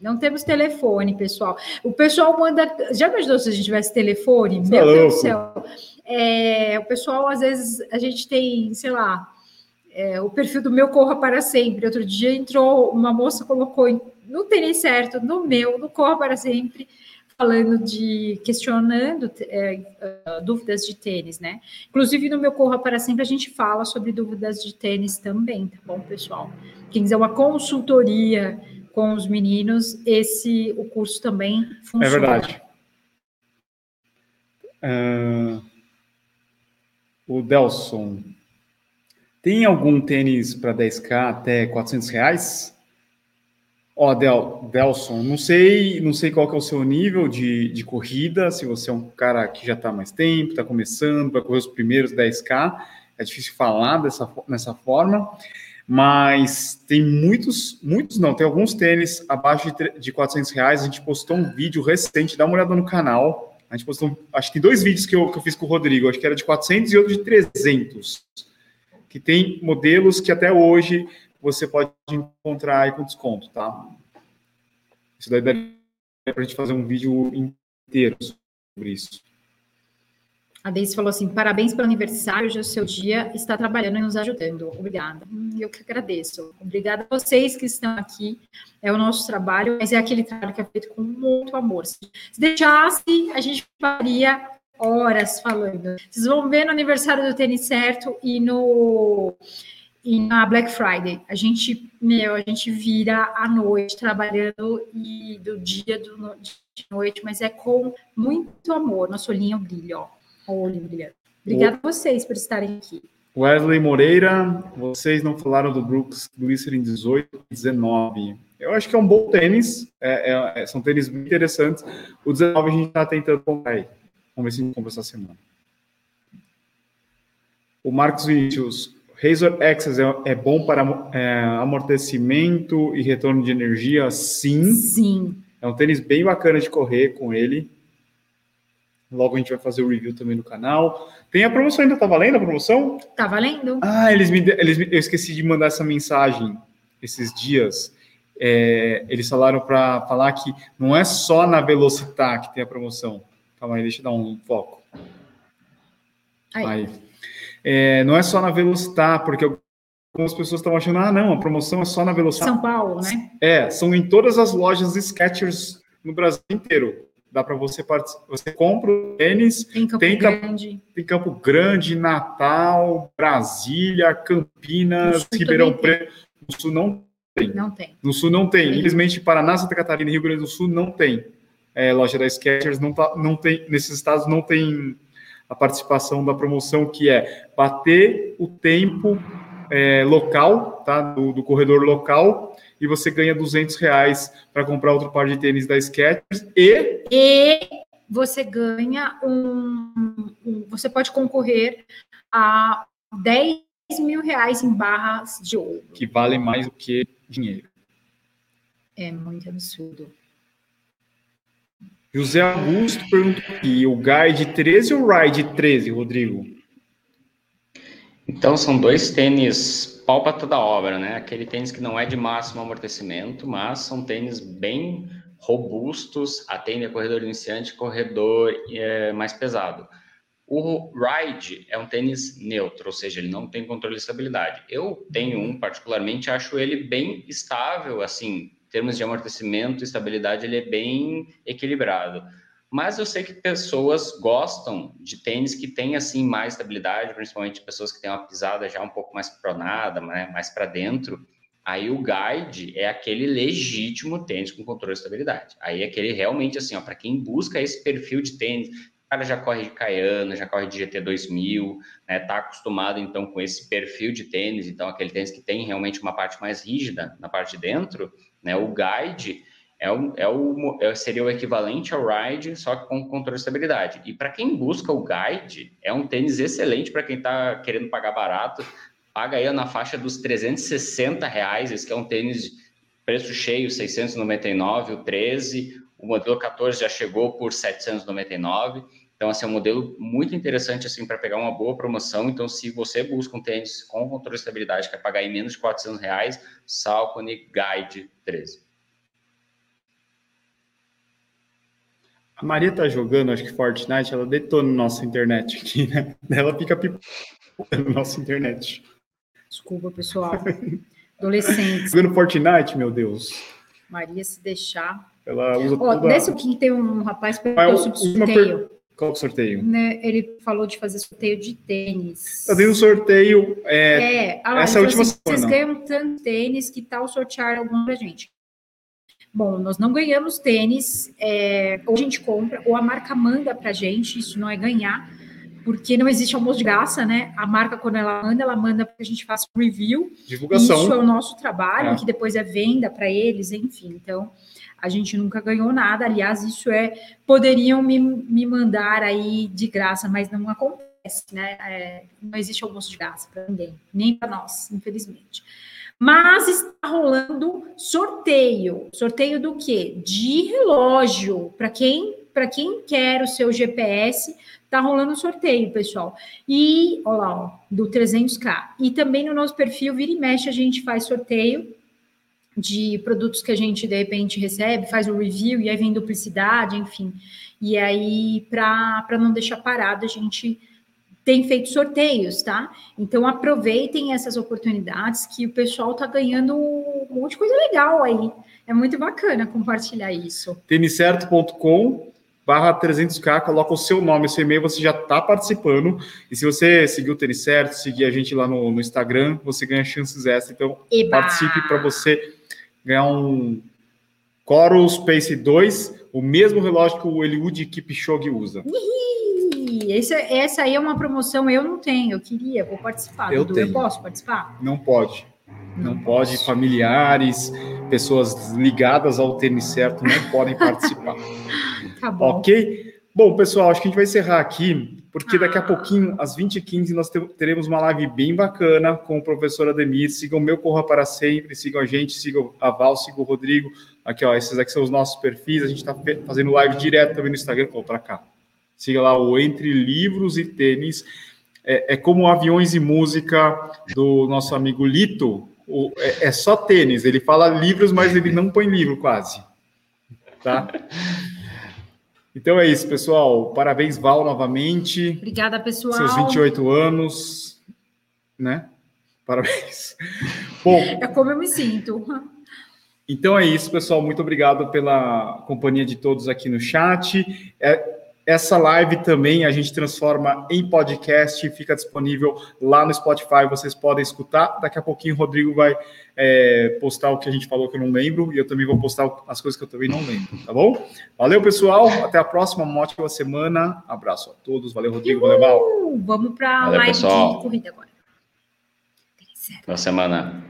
Não temos telefone, pessoal. O pessoal manda. Já imaginou se a gente tivesse telefone? Meu Deus do céu. É, o pessoal, às vezes, a gente tem, sei lá, é, o perfil do meu Corra para Sempre. Outro dia entrou, uma moça colocou no tênis certo, no meu, no Corra para Sempre, falando de, questionando é, uh, dúvidas de tênis, né? Inclusive, no meu Corra para Sempre, a gente fala sobre dúvidas de tênis também, tá bom, pessoal? Quem quiser uma consultoria com os meninos, esse o curso também funciona. É verdade. Uh, o Delson, tem algum tênis para 10k até 400 reais? Ó, Del, Delson, não sei, não sei qual que é o seu nível de, de corrida, se você é um cara que já está mais tempo, está começando para correr os primeiros 10k, é difícil falar dessa, dessa forma mas tem muitos, muitos não, tem alguns tênis abaixo de, de 400 reais. A gente postou um vídeo recente, dá uma olhada no canal. A gente postou, acho que tem dois vídeos que eu, que eu fiz com o Rodrigo, acho que era de 400 e outro de 300, que tem modelos que até hoje você pode encontrar aí com desconto, tá? Isso daí dá para a gente fazer um vídeo inteiro sobre isso. A Deise falou assim: parabéns pelo aniversário, hoje é o seu dia, está trabalhando e nos ajudando. Obrigada. Hum, eu que agradeço. Obrigada a vocês que estão aqui. É o nosso trabalho, mas é aquele trabalho que é feito com muito amor. Se deixasse, a gente faria horas falando. Vocês vão ver no aniversário do tênis certo e no e na Black Friday. A gente, meu, a gente vira à noite trabalhando e do dia do, de noite, mas é com muito amor. Nosso olhinho brilha, ó. Olho. Obrigada a vocês por estarem aqui. Wesley Moreira, vocês não falaram do Brooks Glycerin 18 e 19. Eu acho que é um bom tênis, é, é, é são tênis bem interessantes. O 19 a gente está tentando comprar aí. Vamos ver se a gente compra essa semana. O Marcos Vinícius, Razor Access é, é bom para é, amortecimento e retorno de energia? Sim. Sim. É um tênis bem bacana de correr com ele. Logo a gente vai fazer o review também no canal. Tem a promoção ainda, tá valendo a promoção? Tá valendo. Ah, eles me, eles me, eu esqueci de mandar essa mensagem esses dias. É, eles falaram para falar que não é só na Velocitar que tem a promoção. Calma aí, deixa eu dar um foco. Aí. aí. É, não é só na Velocitar, porque algumas pessoas estão achando, ah, não, a promoção é só na Velocitar. São Paulo, né? É, são em todas as lojas Skechers no Brasil inteiro dá para você participar. Você compra o tênis, tem Campo, tem, Grande. tem Campo Grande, Natal, Brasília, Campinas, Ribeirão Preto. No Sul não tem. Não tem. No Sul não tem. Infelizmente, Paraná, Santa Catarina e Rio Grande do Sul não tem. É, loja da Skechers não, tá, não tem, nesses estados não tem a participação da promoção que é bater o tempo é, local, tá, do, do corredor local e você ganha 200 reais para comprar outro par de tênis da Skechers e... E você ganha um, um, Você pode concorrer a 10 mil reais em barras de ouro. Que valem mais do que dinheiro. É muito absurdo. José Augusto perguntou aqui, o Guide 13 ou o Ride 13, Rodrigo? Então, são dois tênis pau para toda obra, né? Aquele tênis que não é de máximo amortecimento, mas são tênis bem robustos, atendem a corredor iniciante, corredor é, mais pesado. O Ride é um tênis neutro, ou seja, ele não tem controle de estabilidade. Eu tenho um, particularmente, acho ele bem estável, assim, termos de amortecimento e estabilidade, ele é bem equilibrado. Mas eu sei que pessoas gostam de tênis que têm assim mais estabilidade, principalmente pessoas que têm uma pisada já um pouco mais pronada, né, mais para dentro. Aí o guide é aquele legítimo tênis com controle de estabilidade. Aí é aquele realmente assim, ó, para quem busca esse perfil de tênis, o cara já corre de Cayana, já corre de GT 2000, né, tá acostumado então com esse perfil de tênis, então aquele tênis que tem realmente uma parte mais rígida na parte de dentro, né, o guide é o, é o, é, seria o equivalente ao Ride, só que com controle de estabilidade. E para quem busca o Guide, é um tênis excelente para quem está querendo pagar barato. Paga aí na faixa dos 360 reais, esse que é um tênis preço cheio, 699, o 13, o modelo 14 já chegou por 799. Então, assim, é um modelo muito interessante, assim, para pegar uma boa promoção. Então, se você busca um tênis com controle de estabilidade, quer pagar em menos de 400 reais, Salcone Guide 13. A Maria tá jogando, acho que Fortnite, ela detona nossa internet aqui, né? Ela fica pipocando nossa internet. Desculpa, pessoal. Adolescentes. Jogando Fortnite, meu Deus. Maria, se deixar. Ela usa Ó, toda... Nesse aqui tem um rapaz que Qual é o perguntou sobre última sorteio. per- Qual é o sorteio? Né? Ele falou de fazer sorteio de tênis. Eu dei um sorteio. é, É, ah essa ele última falou assim, vocês semana. ganham tanto tênis, que tal sortear algum pra gente? Bom, nós não ganhamos tênis, é, ou a gente compra, ou a marca manda pra gente, isso não é ganhar, porque não existe almoço de graça, né? A marca, quando ela manda, ela manda para que a gente faça um review, divulgação. isso é o nosso trabalho, É. que depois é venda para eles, enfim. Então, a gente nunca ganhou nada. Aliás, isso é. Poderiam me, me mandar aí de graça, mas não acontece, né? É, não existe almoço de graça para ninguém, nem para nós, infelizmente. Mas está rolando sorteio. Sorteio do quê? De relógio. Para quem, para quem quer o seu GPS, tá rolando sorteio, pessoal. E, olha lá, ó, do 300k. E também no nosso perfil, vira e mexe, a gente faz sorteio de produtos que a gente, de repente, recebe, faz o review, e aí vem duplicidade, enfim. E aí, para não deixar parado, a gente tem feito sorteios, tá? Então, aproveitem essas oportunidades que o pessoal tá ganhando um monte de coisa legal aí. É muito bacana compartilhar isso. têniscerto.com barra 300k, coloca o seu nome, seu e-mail, você já está participando. E se você seguir o Tênis Certo, seguir a gente lá no, no Instagram, você ganha chances extras. Então, Eba! participe para você ganhar um Coros Pace 2, o mesmo relógio que o Eliud Kipchoge usa. Esse- essa aí é uma promoção, eu não tenho, eu queria, vou participar. Eu Dudu, tenho. eu posso participar? Não pode. Não pode, familiares, pessoas ligadas ao tênis certo não podem participar. Tá bom. Ok? Bom, pessoal, acho que a gente vai encerrar aqui, porque daqui a Ah. pouquinho, às 20h15, nós te- teremos uma live bem bacana com o professor Ademir. Sigam o meu Corra para Sempre, sigam a gente, sigam a Val, sigam o Rodrigo. Aqui, ó, esses aqui são os nossos perfis. A gente está fazendo live direto também no Instagram. Ó, para cá. Siga lá o Entre Livros e Tênis. É, é como Aviões e Música do nosso amigo Lito. O- é, é só tênis. Ele fala livros, mas ele não põe livro quase. Tá? Então é isso, pessoal. Parabéns, Val, novamente. Obrigada, pessoal. Seus 28 anos, né? Parabéns. Bom, É como eu me sinto. então é isso, pessoal. Muito obrigado pela companhia de todos aqui no chat. É, essa live também a gente transforma em podcast, fica disponível lá no Spotify. Vocês podem escutar. Daqui a pouquinho o Rodrigo vai é, postar o que a gente falou que eu não lembro e eu também vou postar as coisas que eu também não lembro, tá bom? Valeu, pessoal. Até a próxima. Uma ótima semana. Abraço a todos. Valeu, Rodrigo. Valeu, Val. Vamos para a live pessoal. de corrida agora. Boa semana.